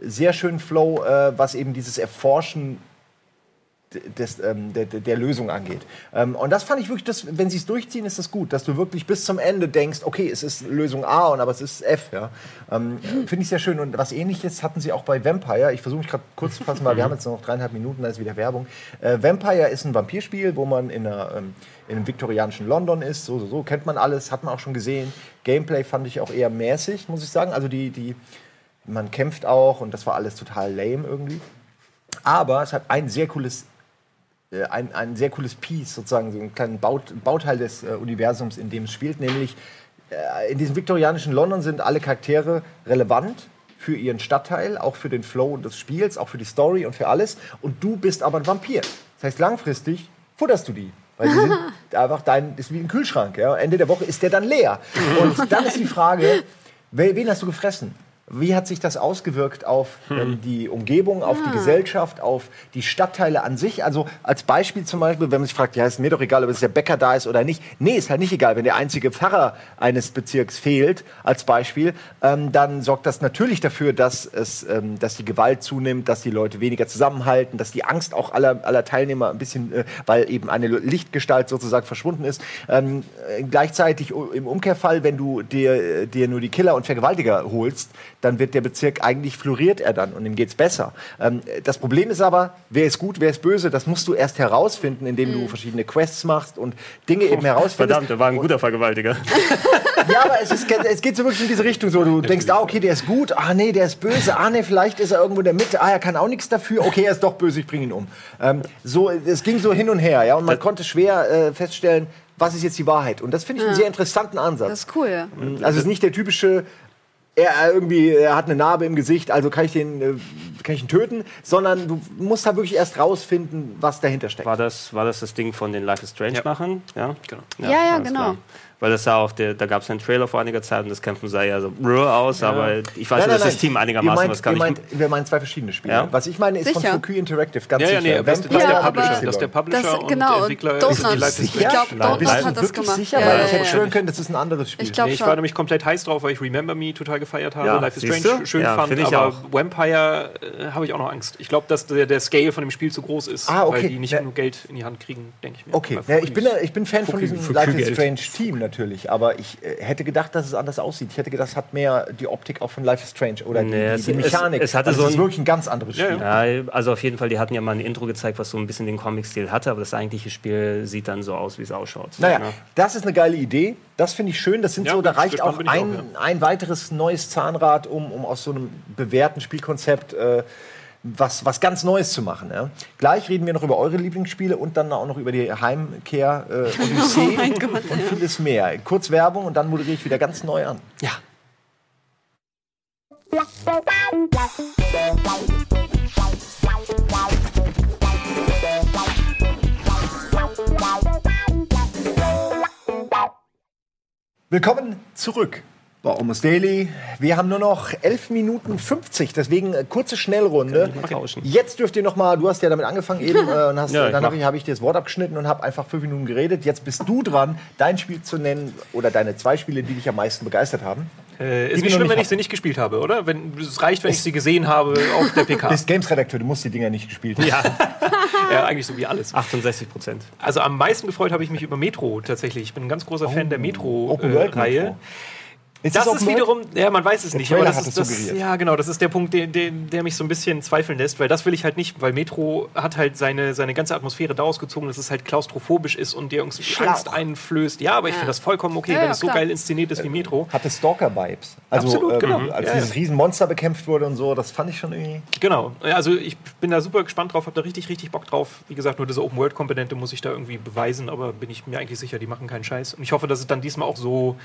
sehr schönen Flow, äh, was eben dieses Erforschen des, ähm, der, der, Lösung angeht. Ähm, und das fand ich wirklich, das, wenn sie es durchziehen, ist das gut, dass du wirklich bis zum Ende denkst, okay, es ist Lösung A, und aber es ist F. Ja? Ähm, Finde ich sehr schön. Und was ähnliches hatten sie auch bei Vampire. Ich versuche mich gerade kurz zu fassen, weil wir [LAUGHS] haben jetzt noch dreieinhalb Minuten, da ist wieder Werbung. Äh, Vampire ist ein Vampirspiel, wo man in, einer, ähm, in einem viktorianischen London ist. So, so, so, kennt man alles, hat man auch schon gesehen. Gameplay fand ich auch eher mäßig, muss ich sagen. Also die, die, man kämpft auch und das war alles total lame irgendwie. Aber es hat ein sehr cooles ein, ein sehr cooles Piece, sozusagen so ein kleinen Baut, Bauteil des äh, Universums, in dem es spielt, nämlich äh, in diesem viktorianischen London sind alle Charaktere relevant für ihren Stadtteil, auch für den Flow des Spiels, auch für die Story und für alles. Und du bist aber ein Vampir. Das heißt, langfristig futterst du die. Weil die [LAUGHS] sind einfach dein, ist wie ein Kühlschrank. Ja? Ende der Woche ist der dann leer. Und dann ist die Frage, wen hast du gefressen? Wie hat sich das ausgewirkt auf hm. ähm, die Umgebung, auf ah. die Gesellschaft, auf die Stadtteile an sich? Also als Beispiel zum Beispiel, wenn man sich fragt, ja, ist mir doch egal, ob es der Bäcker da ist oder nicht. Nee, ist halt nicht egal. Wenn der einzige Pfarrer eines Bezirks fehlt, als Beispiel, ähm, dann sorgt das natürlich dafür, dass, es, ähm, dass die Gewalt zunimmt, dass die Leute weniger zusammenhalten, dass die Angst auch aller, aller Teilnehmer ein bisschen, äh, weil eben eine Lichtgestalt sozusagen verschwunden ist. Ähm, äh, gleichzeitig im Umkehrfall, wenn du dir, dir nur die Killer und Vergewaltiger holst, dann wird der Bezirk eigentlich floriert er dann und ihm geht's besser. Ähm, das Problem ist aber, wer ist gut, wer ist böse, das musst du erst herausfinden, indem du mhm. verschiedene Quests machst und Dinge eben herausfindest. Verdammt, der war ein guter Vergewaltiger. [LAUGHS] ja, aber es, ist, es, geht so wirklich in diese Richtung so. Du denkst, ah, okay, der ist gut, ah, nee, der ist böse, ah, nee, vielleicht ist er irgendwo in der Mitte, ah, er kann auch nichts dafür, okay, er ist doch böse, ich bringe ihn um. Ähm, so, es ging so hin und her, ja, und man das konnte schwer äh, feststellen, was ist jetzt die Wahrheit? Und das finde ich ja. einen sehr interessanten Ansatz. Das ist cool, ja. Also es ist nicht der typische er irgendwie er hat eine Narbe im Gesicht, also kann ich den äh, kann ich ihn töten, sondern du musst halt wirklich erst rausfinden, was dahinter steckt. War das war das das Ding von den Life is Strange machen? Ja, genau. Ja, ja, ja genau. Klar weil das sah auch, der, da gab es einen Trailer vor einiger Zeit und das Kämpfen sah ja so aus, ja. aber ich weiß nicht, dass das Team einigermaßen meint, was kann ich. Meint, wir meinen zwei verschiedene Spiele. Ja? Was ich meine, ist Sicher. von Foucault Interactive, ganz ja, ja, sicher. Nee, das, das, der Publisher, das ist der Publisher das, genau, und der Entwickler Donut. ist die Life Ich glaube, Donut hat das gemacht. sicher, weil ich hätte schwören können, das ist ein anderes Spiel. Ich, ich war nämlich komplett heiß drauf, weil ich Remember Me total gefeiert habe, Life is Strange schön fand, aber Vampire äh, habe ich auch noch Angst. Ich glaube, dass der Scale von dem Spiel zu groß ist, ah, weil die nicht genug Geld in die Hand kriegen, denke ich mir. Okay, ich bin Fan von diesem Life is Strange Team natürlich, aber ich äh, hätte gedacht, dass es anders aussieht. Ich hätte gedacht, es hat mehr die Optik auch von Life is Strange oder die, nee, die, die Mechanik. Es, es hatte also so ist wirklich ein ganz anderes Spiel. Ja, ja. also auf jeden Fall, die hatten ja mal ein Intro gezeigt, was so ein bisschen den Comic-Stil hatte, aber das eigentliche Spiel sieht dann so aus, wie es ausschaut. Naja, ja. das ist eine geile Idee. Das finde ich schön. Das sind so, da reicht auch ein, auch, ein weiteres neues Zahnrad, um, um aus so einem bewährten Spielkonzept äh, was, was ganz Neues zu machen. Ja. Gleich reden wir noch über eure Lieblingsspiele und dann auch noch über die Heimkehr äh, [LAUGHS] Odyssee oh und, Gott, und vieles mehr. Kurz Werbung und dann moderiere ich wieder ganz neu an. Ja. Willkommen zurück bei Almost Daily. Wir haben nur noch 11 Minuten 50, deswegen äh, kurze Schnellrunde. Jetzt dürft ihr noch mal, du hast ja damit angefangen eben, [LAUGHS] äh, und hast, ja, dann habe ich, hab ich dir das Wort abgeschnitten und habe einfach fünf Minuten geredet. Jetzt bist du dran, dein Spiel zu nennen oder deine zwei Spiele, die dich am meisten begeistert haben. Äh, ist nicht schlimm, wenn ich sie nicht gespielt habe, oder? Wenn, es reicht, wenn ich sie gesehen habe auf der PK. Du [LAUGHS] bist Games-Redakteur, du musst die Dinger nicht gespielt haben. Ja. [LAUGHS] ja, eigentlich so wie alles. 68 Prozent. Also am meisten gefreut habe ich mich über Metro tatsächlich. Ich bin ein ganz großer oh, Fan der Metro-Reihe. Äh, ist das, ist wiederum, ja, man weiß es nicht. Aber das ist, das, ja, genau, das ist der Punkt, der, der, der, mich so ein bisschen zweifeln lässt, weil das will ich halt nicht, weil Metro hat halt seine, seine ganze Atmosphäre daraus gezogen, dass es halt klaustrophobisch ist und dir irgendwie Schlauch. Angst einflößt. Ja, aber ich ja. finde das vollkommen okay, ja, wenn es so geil inszeniert ist wie Metro. Hatte Stalker-Vibes. Also, Absolut, ähm, genau. Als dieses Riesenmonster bekämpft wurde und so, das fand ich schon irgendwie. Genau, also ich bin da super gespannt drauf, hab da richtig, richtig Bock drauf. Wie gesagt, nur diese Open-World-Komponente muss ich da irgendwie beweisen, aber bin ich mir eigentlich sicher, die machen keinen Scheiß. Und ich hoffe, dass es dann diesmal auch so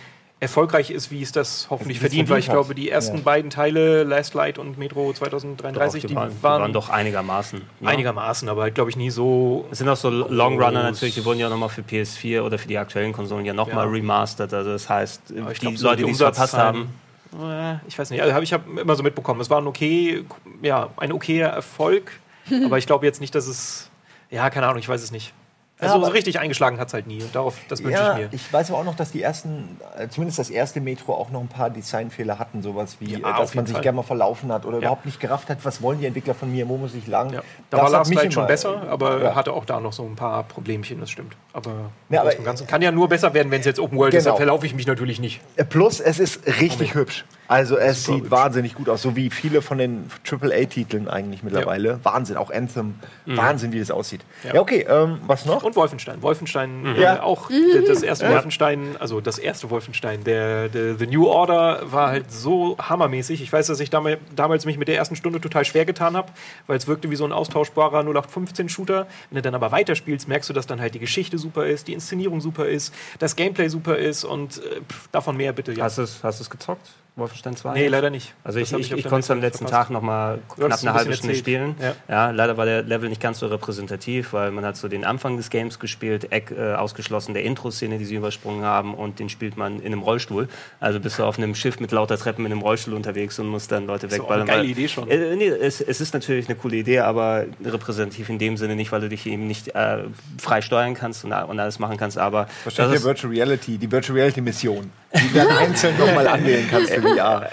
erfolgreich ist, wie es das hoffentlich verdient, weil ich glaube, die ersten ja. beiden Teile, Last Light und Metro 2033, doch, die, die, waren, die, waren, doch einigermaßen. Ja. Einigermaßen, aber halt, glaube ich, nie so. Es sind auch so Long Runner natürlich, die wurden ja nochmal für PS4 oder für die aktuellen Konsolen ja nochmal ja. remastert. Also das heißt, die glaub, so Leute, die es verpasst haben. Äh, ich weiß nicht, also ich habe immer so mitbekommen, es war ein okay, ja, ein okayer Erfolg, [LAUGHS] aber ich glaube jetzt nicht, dass es, ja, keine Ahnung, ich weiß es nicht. Also ja, so richtig eingeschlagen hat es halt nie. Und darauf, das wünsche ja, ich mir. Ich weiß aber auch noch, dass die ersten, äh, zumindest das erste Metro auch noch ein paar Designfehler hatten. Sowas wie, ja, dass man sich gerne mal verlaufen hat oder überhaupt nicht gerafft hat, was wollen die Entwickler von mir, wo muss ich lang. Da das war Last Light schon besser, aber hatte auch da noch so ein paar Problemchen, das stimmt. Aber, aber Ganzen kann ja nur besser werden, wenn es jetzt Open World genau. ist. Da verlaufe ich mich natürlich nicht. Äh, plus, es ist richtig hübsch. Also es sieht wahnsinnig gut aus, so wie viele von den AAA-Titeln eigentlich mittlerweile. Wahnsinn, auch Anthem. Mhm. Wahnsinn, wie das aussieht. Ja, okay, ähm, was noch? Und Wolfenstein. Wolfenstein mhm. äh, auch das erste ja. Wolfenstein, also das erste Wolfenstein, der, der, The New Order war halt so hammermäßig. Ich weiß, dass ich damals, damals mich mit der ersten Stunde total schwer getan habe, weil es wirkte wie so ein austauschbarer 0815-Shooter. Wenn du dann aber weiterspielst, merkst du, dass dann halt die Geschichte super ist, die Inszenierung super ist, das Gameplay super ist und äh, davon mehr bitte. Ja. Hast du es gezockt? Wolfenstein 2? Nee, leider nicht. Also ich, ich, ich konnte es am letzten verpasst. Tag noch mal knapp eine halbe Stunde spielen. Ja. ja. leider war der Level nicht ganz so repräsentativ, weil man hat so den Anfang des Games gespielt, Eck, äh, ausgeschlossen der Intro-Szene, die sie übersprungen haben und den spielt man in einem Rollstuhl. Also bist du auf einem Schiff mit lauter Treppen in einem Rollstuhl unterwegs und musst dann Leute wegballern. Das ist eine geile Idee schon. Äh, nee, es, es, ist natürlich eine coole Idee, aber repräsentativ in dem Sinne nicht, weil du dich eben nicht äh, frei steuern kannst und, und, alles machen kannst. Aber Wahrscheinlich die Virtual Reality, die Virtual Reality Mission die du dann einzeln nochmal anwählen kannst für VR.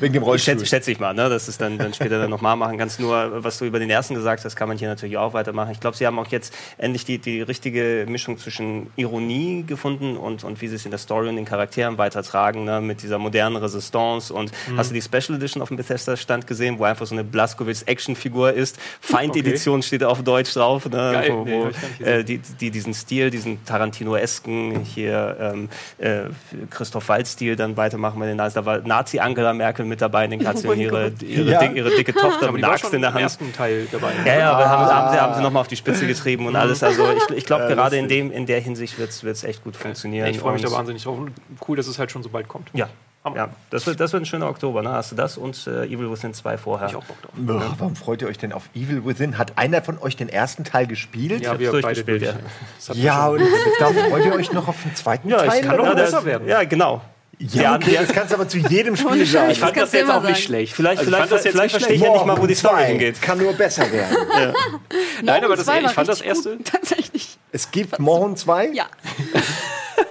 Wegen dem Rollstuhl. Schätze, schätze ich mal, ne? dass du es dann, dann später dann nochmal machen kannst. Nur, was du über den ersten gesagt hast, kann man hier natürlich auch weitermachen. Ich glaube, sie haben auch jetzt endlich die, die richtige Mischung zwischen Ironie gefunden und, und wie sie es in der Story und den Charakteren weitertragen, ne? mit dieser modernen Resistance. Und mhm. hast du die Special Edition auf dem Bethesda-Stand gesehen, wo einfach so eine Blaskowitz-Actionfigur ist? Feindedition okay. steht auf Deutsch drauf, ne? Geil. wo, wo nee, äh, die, die, diesen Stil, diesen Tarantino-esken hier ähm, äh, Christoph Waltz-Stil dann weitermachen mit den Nazis. Da war Nazi-Angela Merkel mit dabei, den kannst du oh ihre, ihre, ja. ihre, dicke [LAUGHS] Tochter mit Axt in der Hand. ersten Teil dabei. Ja, ja, aber ah. haben, haben, sie, haben sie nochmal auf die Spitze getrieben und alles. Also ich, ich glaube, [LAUGHS] ja, gerade in, dem, in der Hinsicht wird es echt gut funktionieren. Ich freue mich da wahnsinnig drauf. Cool, dass es halt schon so bald kommt. Ja, ja, das wird, das wird ein schöner Oktober, ne? Hast du das und äh, Evil Within 2 vorher? Ich auch Bock drauf. Ja. Warum freut ihr euch denn auf Evil Within? Hat einer von euch den ersten Teil gespielt? Ja, wir haben beide gespielt, ja. Ja, und [LAUGHS] da freut ihr euch noch auf den zweiten ja, Teil? Ja, kann noch besser werden. Ja, genau. Ja, okay, das kannst du aber zu jedem Spiel sagen. Ich fand das, jetzt auch nicht schlecht. Vielleicht, also vielleicht, vielleicht verstehe ich ja nicht mal, wo die Story hingeht. Kann nur besser werden. [LAUGHS] ja. Nein, aber das, ich fand das erste. Gut, [LAUGHS] tatsächlich. Es gibt Morgen 2? Ja.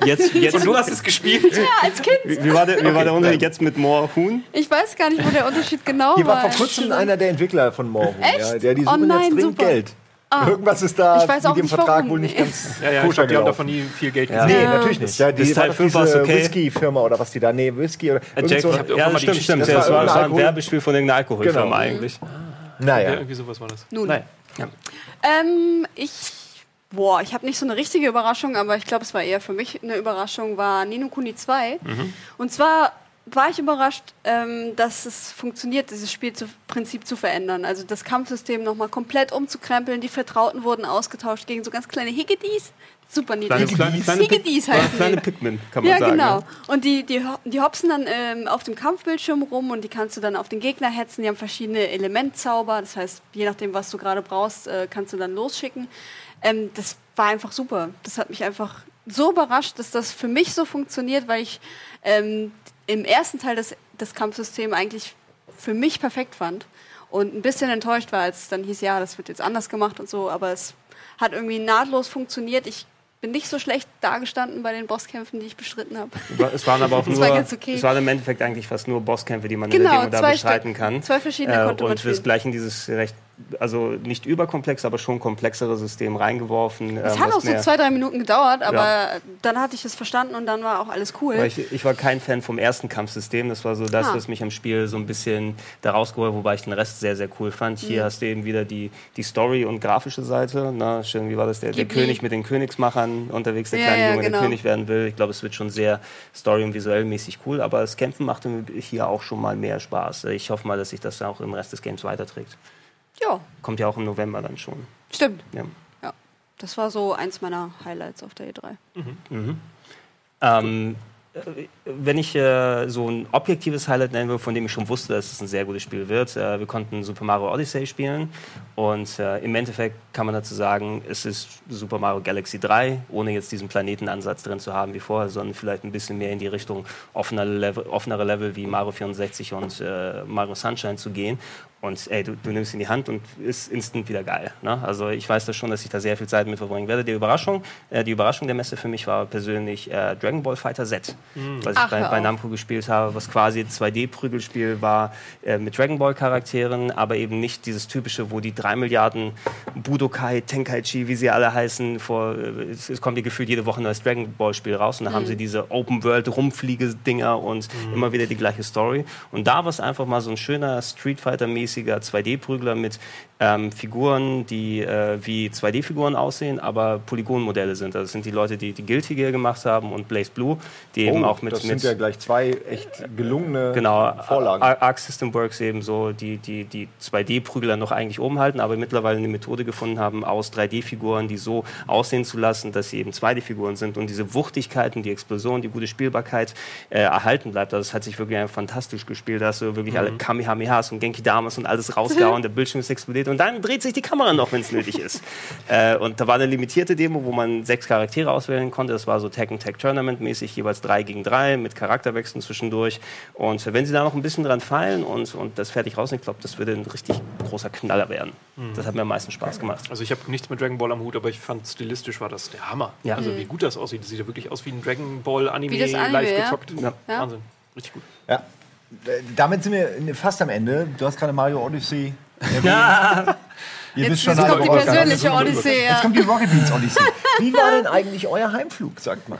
Jetzt, jetzt, und du hast es gespielt? Ja, als Kind. Wie, wie war der, wie okay. war der Unterschied jetzt mit More Huhn? Ich weiß gar nicht, wo der Unterschied genau war. Hier war vor kurzem einer der Entwickler von More Huhn. Echt? Ja, der die oh suchen oh nein, jetzt dringend super. Geld. Ah. Irgendwas ist da ich mit dem Vertrag warum. wohl nicht ganz [LAUGHS] ja, ja, ich glaub, die haben davon nie viel Geld gesehen. Ja. Nee, natürlich nicht. Ja, die Teil 5 war okay. Whisky-Firma oder was die da, nee, Whisky oder Jack, so. Ja, stimmt, stimmt. Das, das war, war ein Werbespiel von irgendeiner Alkoholfirma genau. eigentlich. Naja. Ja, irgendwie sowas war das. Nun. Naja. Ähm, ich Boah, ich habe nicht so eine richtige Überraschung, aber ich glaube, es war eher für mich eine Überraschung, war Nino Kuni 2. Mhm. Und zwar war ich überrascht, ähm, dass es funktioniert, dieses Spielprinzip zu verändern. Also das Kampfsystem nochmal komplett umzukrempeln. Die Vertrauten wurden ausgetauscht gegen so ganz kleine Higgedis. Super niedlich. Kleine, kleine, Higgedis heißen Kleine Pikmin, kann man ja, sagen. Genau. Ja, genau. Und die, die, die hopsen dann ähm, auf dem Kampfbildschirm rum und die kannst du dann auf den Gegner hetzen. Die haben verschiedene Elementzauber. Das heißt, je nachdem, was du gerade brauchst, äh, kannst du dann losschicken. Ähm, das war einfach super. Das hat mich einfach so überrascht, dass das für mich so funktioniert, weil ich ähm, im ersten Teil das, das Kampfsystem eigentlich für mich perfekt fand und ein bisschen enttäuscht war, als es dann hieß, ja, das wird jetzt anders gemacht und so, aber es hat irgendwie nahtlos funktioniert. Ich bin nicht so schlecht dargestanden bei den Bosskämpfen, die ich bestritten habe. Es waren aber auch [LAUGHS] nur, war okay. es waren im Endeffekt eigentlich fast nur Bosskämpfe, die man genau, in der genau, Demo da bestreiten Stück, kann. Zwei verschiedene äh, konnte man Und wirst gleich in dieses recht also nicht überkomplex, aber schon komplexere System reingeworfen. Es ähm, hat auch so zwei, drei Minuten gedauert, aber ja. dann hatte ich es verstanden und dann war auch alles cool. Ich, ich, war kein Fan vom ersten Kampfsystem. Das war so das, ah. was mich am Spiel so ein bisschen da rausgeholt, wobei ich den Rest sehr, sehr cool fand. Hier mhm. hast du eben wieder die, die Story und grafische Seite. Na, schön, wie war das? Der, der König mit den Königsmachern unterwegs, der ja, kleine Junge, genau. der König werden will. Ich glaube, es wird schon sehr story- und visuell mäßig cool, aber das Kämpfen machte hier auch schon mal mehr Spaß. Ich hoffe mal, dass sich das auch im Rest des Games weiterträgt. Ja. Kommt ja auch im November dann schon. Stimmt. Ja. ja. Das war so eins meiner Highlights auf der E3. Mhm. Mhm. Ähm, äh, wenn ich äh, so ein objektives Highlight nennen will, von dem ich schon wusste, dass es ein sehr gutes Spiel wird, äh, wir konnten Super Mario Odyssey spielen und äh, im Endeffekt kann man dazu sagen, es ist Super Mario Galaxy 3, ohne jetzt diesen Planetenansatz drin zu haben wie vorher, sondern vielleicht ein bisschen mehr in die Richtung offener Level, offenere Level wie Mario 64 und äh, Mario Sunshine zu gehen und ey, du, du, nimmst in die Hand und ist instant wieder geil. Ne? Also ich weiß das schon, dass ich da sehr viel Zeit mit verbringen werde. Die Überraschung, äh, die Überraschung der Messe für mich war persönlich äh, Dragon Ball Fighter Z, mhm. was Ach, ich bei, bei, Namco gespielt habe, was quasi ein 2D-Prügelspiel war äh, mit Dragon Ball Charakteren, aber eben nicht dieses typische, wo die drei Milliarden Budokai, Tenkaichi, wie sie alle heißen, vor, äh, es, es kommt dir gefühlt jede Woche ein neues Dragon Ball Spiel raus und da mhm. haben sie diese Open World Rumfliege-Dinger und mhm. immer wieder die gleiche Story. Und da war es einfach mal so ein schöner Street Fighter-mäßig riesiger 2D-Prügler mit ähm, Figuren, die äh, wie 2D-Figuren aussehen, aber Polygonmodelle sind. Also das sind die Leute, die die Guilty Gear gemacht haben und Blaze Blue, die eben oh, auch mit. Das sind ja gleich zwei echt gelungene genau, Vorlagen. Arc System Works eben so die, die, die 2D-Prügler noch eigentlich oben halten, aber mittlerweile eine Methode gefunden haben, aus 3D-Figuren die so aussehen zu lassen, dass sie eben 2D-Figuren sind und diese Wuchtigkeiten, die Explosion, die gute Spielbarkeit äh, erhalten bleibt. Also es hat sich wirklich fantastisch gespielt. Da hast du wirklich mhm. alle Kamehamehas und Genki Damas und alles rausgehauen, [LAUGHS] der Bildschirm ist explodiert und dann dreht sich die Kamera noch, wenn es nötig ist. Äh, und da war eine limitierte Demo, wo man sechs Charaktere auswählen konnte. Das war so Tekken Tag Tournament mäßig, jeweils drei gegen drei mit Charakterwechseln zwischendurch. Und wenn sie da noch ein bisschen dran fallen und, und das fertig rausnehmen, ich glaube, das würde ein richtig großer Knaller werden. Mhm. Das hat mir am meisten Spaß gemacht. Also ich habe nichts mit Dragon Ball am Hut, aber ich fand stilistisch war das der Hammer. Ja. Also wie gut das aussieht. Das sieht ja wirklich aus wie ein Dragon Ball Anime, Anime live ja? gezockt. Ja. Wahnsinn. Richtig gut. Ja. Damit sind wir fast am Ende. Du hast gerade Mario Odyssey erwähnt. Ihr jetzt, jetzt kommt die persönliche Odyssee. Jetzt kommt die Rocket Beans Odyssee. Wie war denn eigentlich euer Heimflug, sagt mal?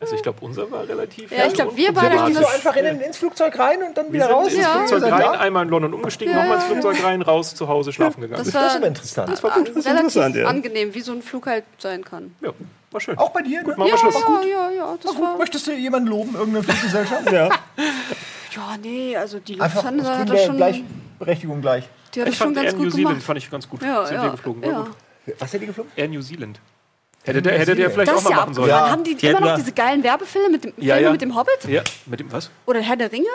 Also ich glaube, unser war relativ. Ja, ich glaube, wir beide haben so einfach in, ins Flugzeug rein und dann wieder raus. Ins ja. Flugzeug rein, ja. einmal in London umgestiegen, ja, nochmal ins Flugzeug rein, raus, zu Hause schlafen gegangen. Das, war, das ist interessant. Das war gut. Das relativ angenehm, wie so ein Flug halt sein kann. Ja. War schön. Auch bei dir? Gut, machen wir Schluss. Gut. Ja, ja, das war gut. Möchtest du jemanden loben, irgendeine Fluggesellschaft? ja. Ja, nee, also die Lufthansa hat das schon. Gleichberechtigung gleich. Die hat ich schon ganz Air gut New Zealand fand ich ganz gut. Ja, Sind ja, wir geflogen. Ja. Was hat die geflogen? Air New Zealand. Hätte der, hätte der vielleicht das auch mal ja machen sollen. Ja. Haben die, die immer noch diese geilen Werbefilme mit dem, ja, Filme mit dem Hobbit? Ja, mit dem was? Oder Herr der Ringe?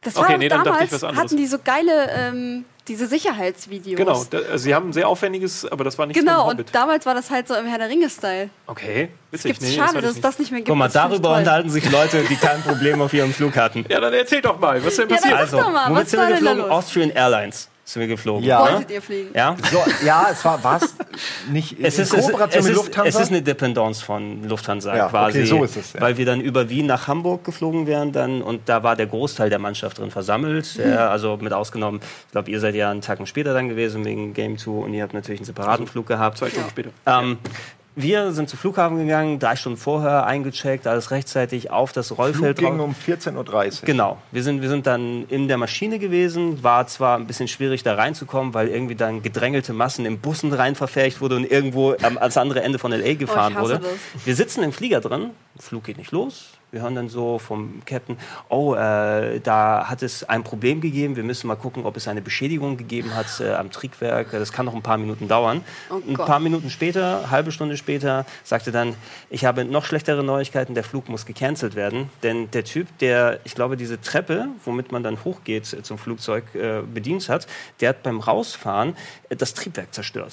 Das war okay, nee, damals, hatten die so geile ähm, diese Sicherheitsvideos. Genau, da, also sie haben ein sehr aufwendiges, aber das war nicht Genau, und damals war das halt so im Herr der Ringe-Style. Okay, witzig. Nee, schade, das dass es das nicht mehr gibt. Guck mal, darüber unterhalten sich Leute, die kein Problem auf ihrem Flug hatten. Ja, dann erzähl doch mal, was ist denn passiert? Ja, also, mal, womit sind wir geflogen? Austrian Airlines sind wir geflogen. Ja. Wolltet ihr fliegen? Ja, so, ja es war was nicht es ist, Kooperation es, es, mit Lufthansa. Es ist eine Dependance von Lufthansa ja, quasi, okay, so ist es, ja. weil wir dann über Wien nach Hamburg geflogen wären dann und da war der Großteil der Mannschaft drin versammelt. Mhm. Ja, also mit ausgenommen, ich glaube, ihr seid ja einen Tagen später dann gewesen wegen Game 2 und ihr habt natürlich einen separaten Flug gehabt. Zwei Stunden später. Ähm, wir sind zum Flughafen gegangen, drei Stunden vorher eingecheckt, alles rechtzeitig auf das Rollfeld. Flug ging um 14.30 Uhr. Genau. Wir sind, wir sind dann in der Maschine gewesen. War zwar ein bisschen schwierig, da reinzukommen, weil irgendwie dann gedrängelte Massen in Bussen rein verfercht wurde und irgendwo ähm, ans andere Ende von L.A. gefahren oh, wurde. Das. Wir sitzen im Flieger drin, der Flug geht nicht los. Wir hören dann so vom Captain, oh, äh, da hat es ein Problem gegeben, wir müssen mal gucken, ob es eine Beschädigung gegeben hat äh, am Triebwerk. Das kann noch ein paar Minuten dauern. Oh ein paar Minuten später, halbe Stunde später, sagte dann, ich habe noch schlechtere Neuigkeiten, der Flug muss gecancelt werden. Denn der Typ, der, ich glaube, diese Treppe, womit man dann hochgeht zum Flugzeug, äh, bedient hat, der hat beim Rausfahren äh, das Triebwerk zerstört.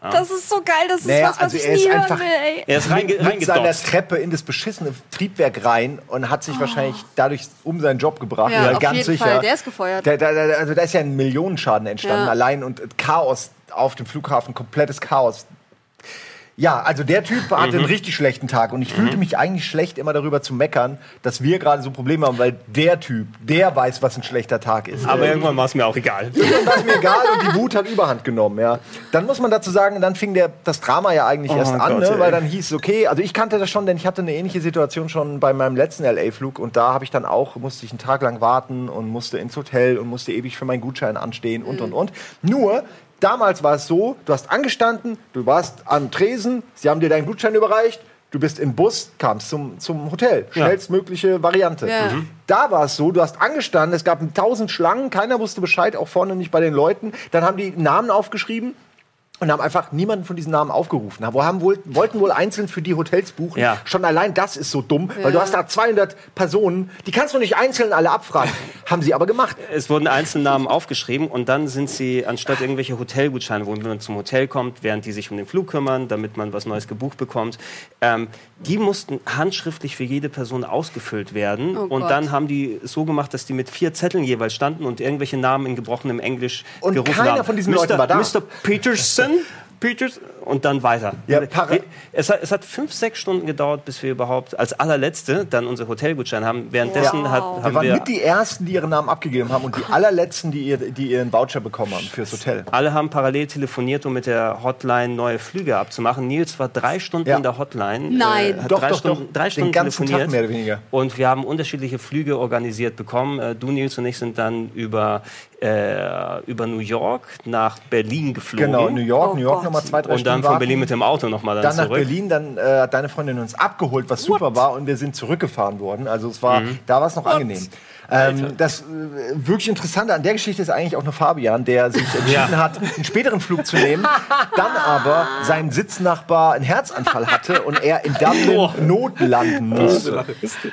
Das ist so geil, das ist naja, was, was also ich nie hören will, ey. Er ist reinge mit seiner Treppe in das beschissene Triebwerk rein und hat sich oh. wahrscheinlich dadurch um seinen Job gebracht. Ja, ja ganz sicher. Fall. Der ist gefeuert. Da, da, also da ist ja ein Millionenschaden entstanden ja. allein und Chaos auf dem Flughafen, komplettes Chaos. Ja, also der Typ hatte mhm. einen richtig schlechten Tag und ich mhm. fühlte mich eigentlich schlecht, immer darüber zu meckern, dass wir gerade so Probleme haben, weil der Typ, der weiß, was ein schlechter Tag ist. Aber irgendwann war es mir auch egal. [LAUGHS] Irgendwann war es mir egal und die Wut hat Überhand genommen, ja. Dann muss man dazu sagen, dann fing der, das Drama ja eigentlich oh erst an, Gott, ne? weil dann hieß es, okay, also ich kannte das schon, denn ich hatte eine ähnliche Situation schon bei meinem letzten LA-Flug und da habe ich dann auch, musste ich einen Tag lang warten und musste ins Hotel und musste ewig für meinen Gutschein anstehen und, mhm. und, und. Nur, Damals war es so, du hast angestanden, du warst am Tresen, sie haben dir deinen Gutschein überreicht, du bist im Bus, kamst zum, zum Hotel. Schnellstmögliche ja. Variante. Ja. Mhm. Da war es so, du hast angestanden, es gab tausend Schlangen, keiner wusste Bescheid, auch vorne nicht bei den Leuten. Dann haben die Namen aufgeschrieben und haben einfach niemanden von diesen Namen aufgerufen. Aber haben wohl, wollten wohl einzeln für die Hotels buchen. Ja. Schon allein das ist so dumm, ja. weil du hast da 200 Personen, die kannst du nicht einzeln alle abfragen. [LAUGHS] haben sie aber gemacht. Es wurden einzelne Namen aufgeschrieben und dann sind sie, anstatt irgendwelche Hotelgutscheine, wo man zum Hotel kommt, während die sich um den Flug kümmern, damit man was Neues gebucht bekommt, ähm, die mussten handschriftlich für jede Person ausgefüllt werden. Oh und Gott. dann haben die so gemacht, dass die mit vier Zetteln jeweils standen und irgendwelche Namen in gebrochenem Englisch und gerufen haben. Und keiner von diesen Mr. Leuten war da. Mr. Peterson Peters und dann weiter. Ja, es, hat, es hat fünf, sechs Stunden gedauert, bis wir überhaupt als allerletzte dann unsere Hotelgutschein haben. Währenddessen wow. hat, haben wir waren wir mit die ersten, die ihren Namen abgegeben haben und die allerletzten, die, ihr, die ihren Voucher bekommen haben fürs Hotel. Alle haben parallel telefoniert, um mit der Hotline neue Flüge abzumachen. Nils war drei Stunden ja. in der Hotline. Nein, äh, hat doch, drei doch, Stunden, doch. Drei Stunden Den ganzen telefoniert. Tag mehr oder weniger. Und wir haben unterschiedliche Flüge organisiert bekommen. Äh, du, Nils und ich sind dann über äh, über New York nach Berlin geflogen. Genau, New York, oh New York nochmal zwei, drei Und dann von Berlin mit dem Auto nochmal dann, dann zurück. Dann nach Berlin, dann äh, hat deine Freundin uns abgeholt, was What? super war und wir sind zurückgefahren worden. Also es war, mhm. da war es noch What? angenehm. Ähm, das äh, wirklich Interessante an der Geschichte ist eigentlich auch nur Fabian, der sich [LAUGHS] entschieden ja. hat, einen späteren Flug zu nehmen, dann aber sein Sitznachbar einen Herzanfall hatte und er in Dublin oh. notlanden musste.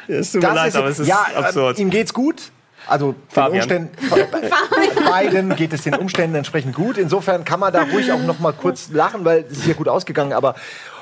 Es tut mir leid, aber es ist ja, absurd. Äh, ihm geht's gut. Also den Umständen, [LAUGHS] beiden geht es den Umständen entsprechend gut. Insofern kann man da ruhig auch noch mal kurz lachen, weil es ist ja gut ausgegangen. Aber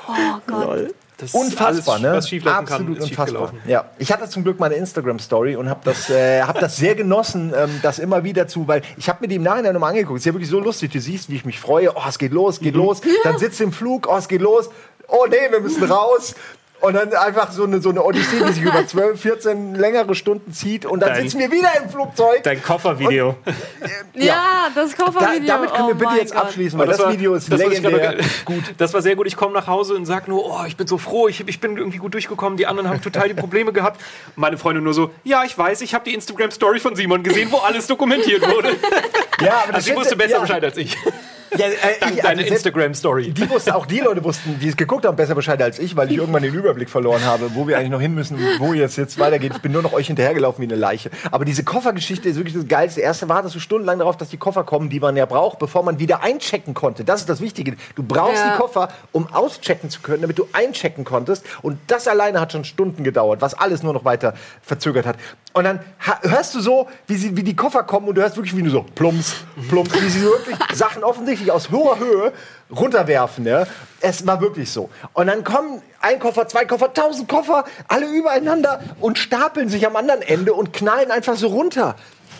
oh Gott. Lol. Das unfassbar, alles, ne? Absolut kann, unfassbar. Ja, ich hatte zum Glück meine Instagram-Story und habe das, äh, hab das sehr genossen, ähm, das immer wieder zu, weil ich habe mir die im Nachhinein nochmal angeguckt. Es ist ja wirklich so lustig. Du siehst, wie ich mich freue. Oh, es geht los, geht mhm. los. Dann sitzt im Flug. Oh, es geht los. Oh nee, wir müssen raus. Und dann einfach so eine, so eine Odyssee, die sich über [LAUGHS] 12, 14 längere Stunden zieht. Und dann dein, sitzen wir wieder im Flugzeug. Dein Koffervideo. Und, äh, ja, ja, das Koffervideo. Da, damit können wir oh bitte jetzt Gott. abschließen, weil das, das Video ist das legendär [LAUGHS] gut. Das war sehr gut. Ich komme nach Hause und sage nur, oh, ich bin so froh, ich, ich bin irgendwie gut durchgekommen. Die anderen haben total die Probleme gehabt. Meine Freundin nur so, ja, ich weiß, ich habe die Instagram-Story von Simon gesehen, wo alles dokumentiert wurde. [LAUGHS] Ja, aber also sie wusste besser ja. Bescheid als ich. Ja, äh, Dank ich, also Instagram-Story. Die wussten, auch die Leute wussten, die es geguckt haben, besser Bescheid als ich, weil ich irgendwann den Überblick verloren habe, wo wir eigentlich noch hin müssen, wo jetzt jetzt weitergeht. Ich bin nur noch euch hinterhergelaufen wie eine Leiche. Aber diese Koffergeschichte ist wirklich das Geilste. Erste wartest du stundenlang darauf, dass die Koffer kommen, die man ja braucht, bevor man wieder einchecken konnte. Das ist das Wichtige. Du brauchst ja. die Koffer, um auschecken zu können, damit du einchecken konntest. Und das alleine hat schon Stunden gedauert, was alles nur noch weiter verzögert hat. Und dann hörst du so, wie, sie, wie die Koffer kommen und du hörst wirklich wie nur so plumps, plumps, wie sie wirklich Sachen offensichtlich aus hoher Höhe runterwerfen. Ja? Es war wirklich so. Und dann kommen ein Koffer, zwei Koffer, tausend Koffer, alle übereinander und stapeln sich am anderen Ende und knallen einfach so runter.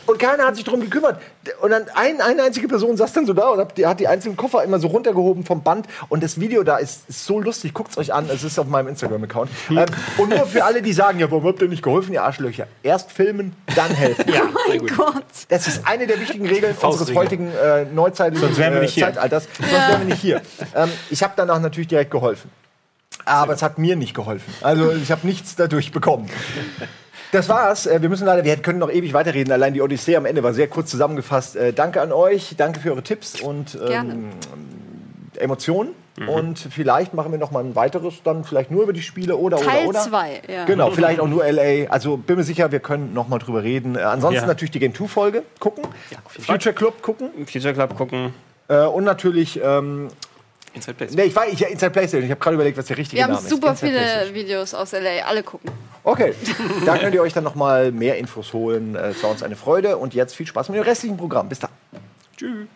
Und keiner hat sich darum gekümmert. Und dann ein, eine einzige Person saß dann so da und hat die, hat die einzelnen Koffer immer so runtergehoben vom Band. Und das Video da ist, ist so lustig. Guckt es euch an. Es ist auf meinem Instagram-Account. Hm. Ähm, und nur für alle, die sagen, ja, warum habt ihr nicht geholfen, ihr Arschlöcher? Erst filmen, dann helfen. ja, oh mein Gott. Das ist eine der wichtigen Regeln unseres heutigen äh, neuzeitlichen Sonst wären wir nicht äh, Zeitalters. Hier. Sonst wären wir nicht hier. Ähm, ich habe danach natürlich direkt geholfen. Aber es hat mir nicht geholfen. Also ich habe nichts dadurch bekommen. Das war's. Äh, wir müssen leider, wir können noch ewig weiterreden. Allein die Odyssee am Ende war sehr kurz zusammengefasst. Äh, danke an euch, danke für eure Tipps und ähm, Emotionen. Mhm. Und vielleicht machen wir noch mal ein weiteres, dann vielleicht nur über die Spiele oder Teil oder oder. Teil 2, ja. Genau, vielleicht auch nur LA. Also bin mir sicher, wir können noch mal drüber reden. Äh, ansonsten ja. natürlich die Game 2 Folge gucken, ja, Future Club gucken, Future Club gucken äh, und natürlich ähm, Inside PlayStation. Nee, ich war ich, ja, Inside PlayStation. Ich habe gerade überlegt, was der richtige Name ist. Wir haben super viele Videos aus LA, alle gucken. Okay, [LAUGHS] da könnt ihr euch dann noch mal mehr Infos holen. Es war uns eine Freude und jetzt viel Spaß mit dem restlichen Programm. Bis dann. Tschüss.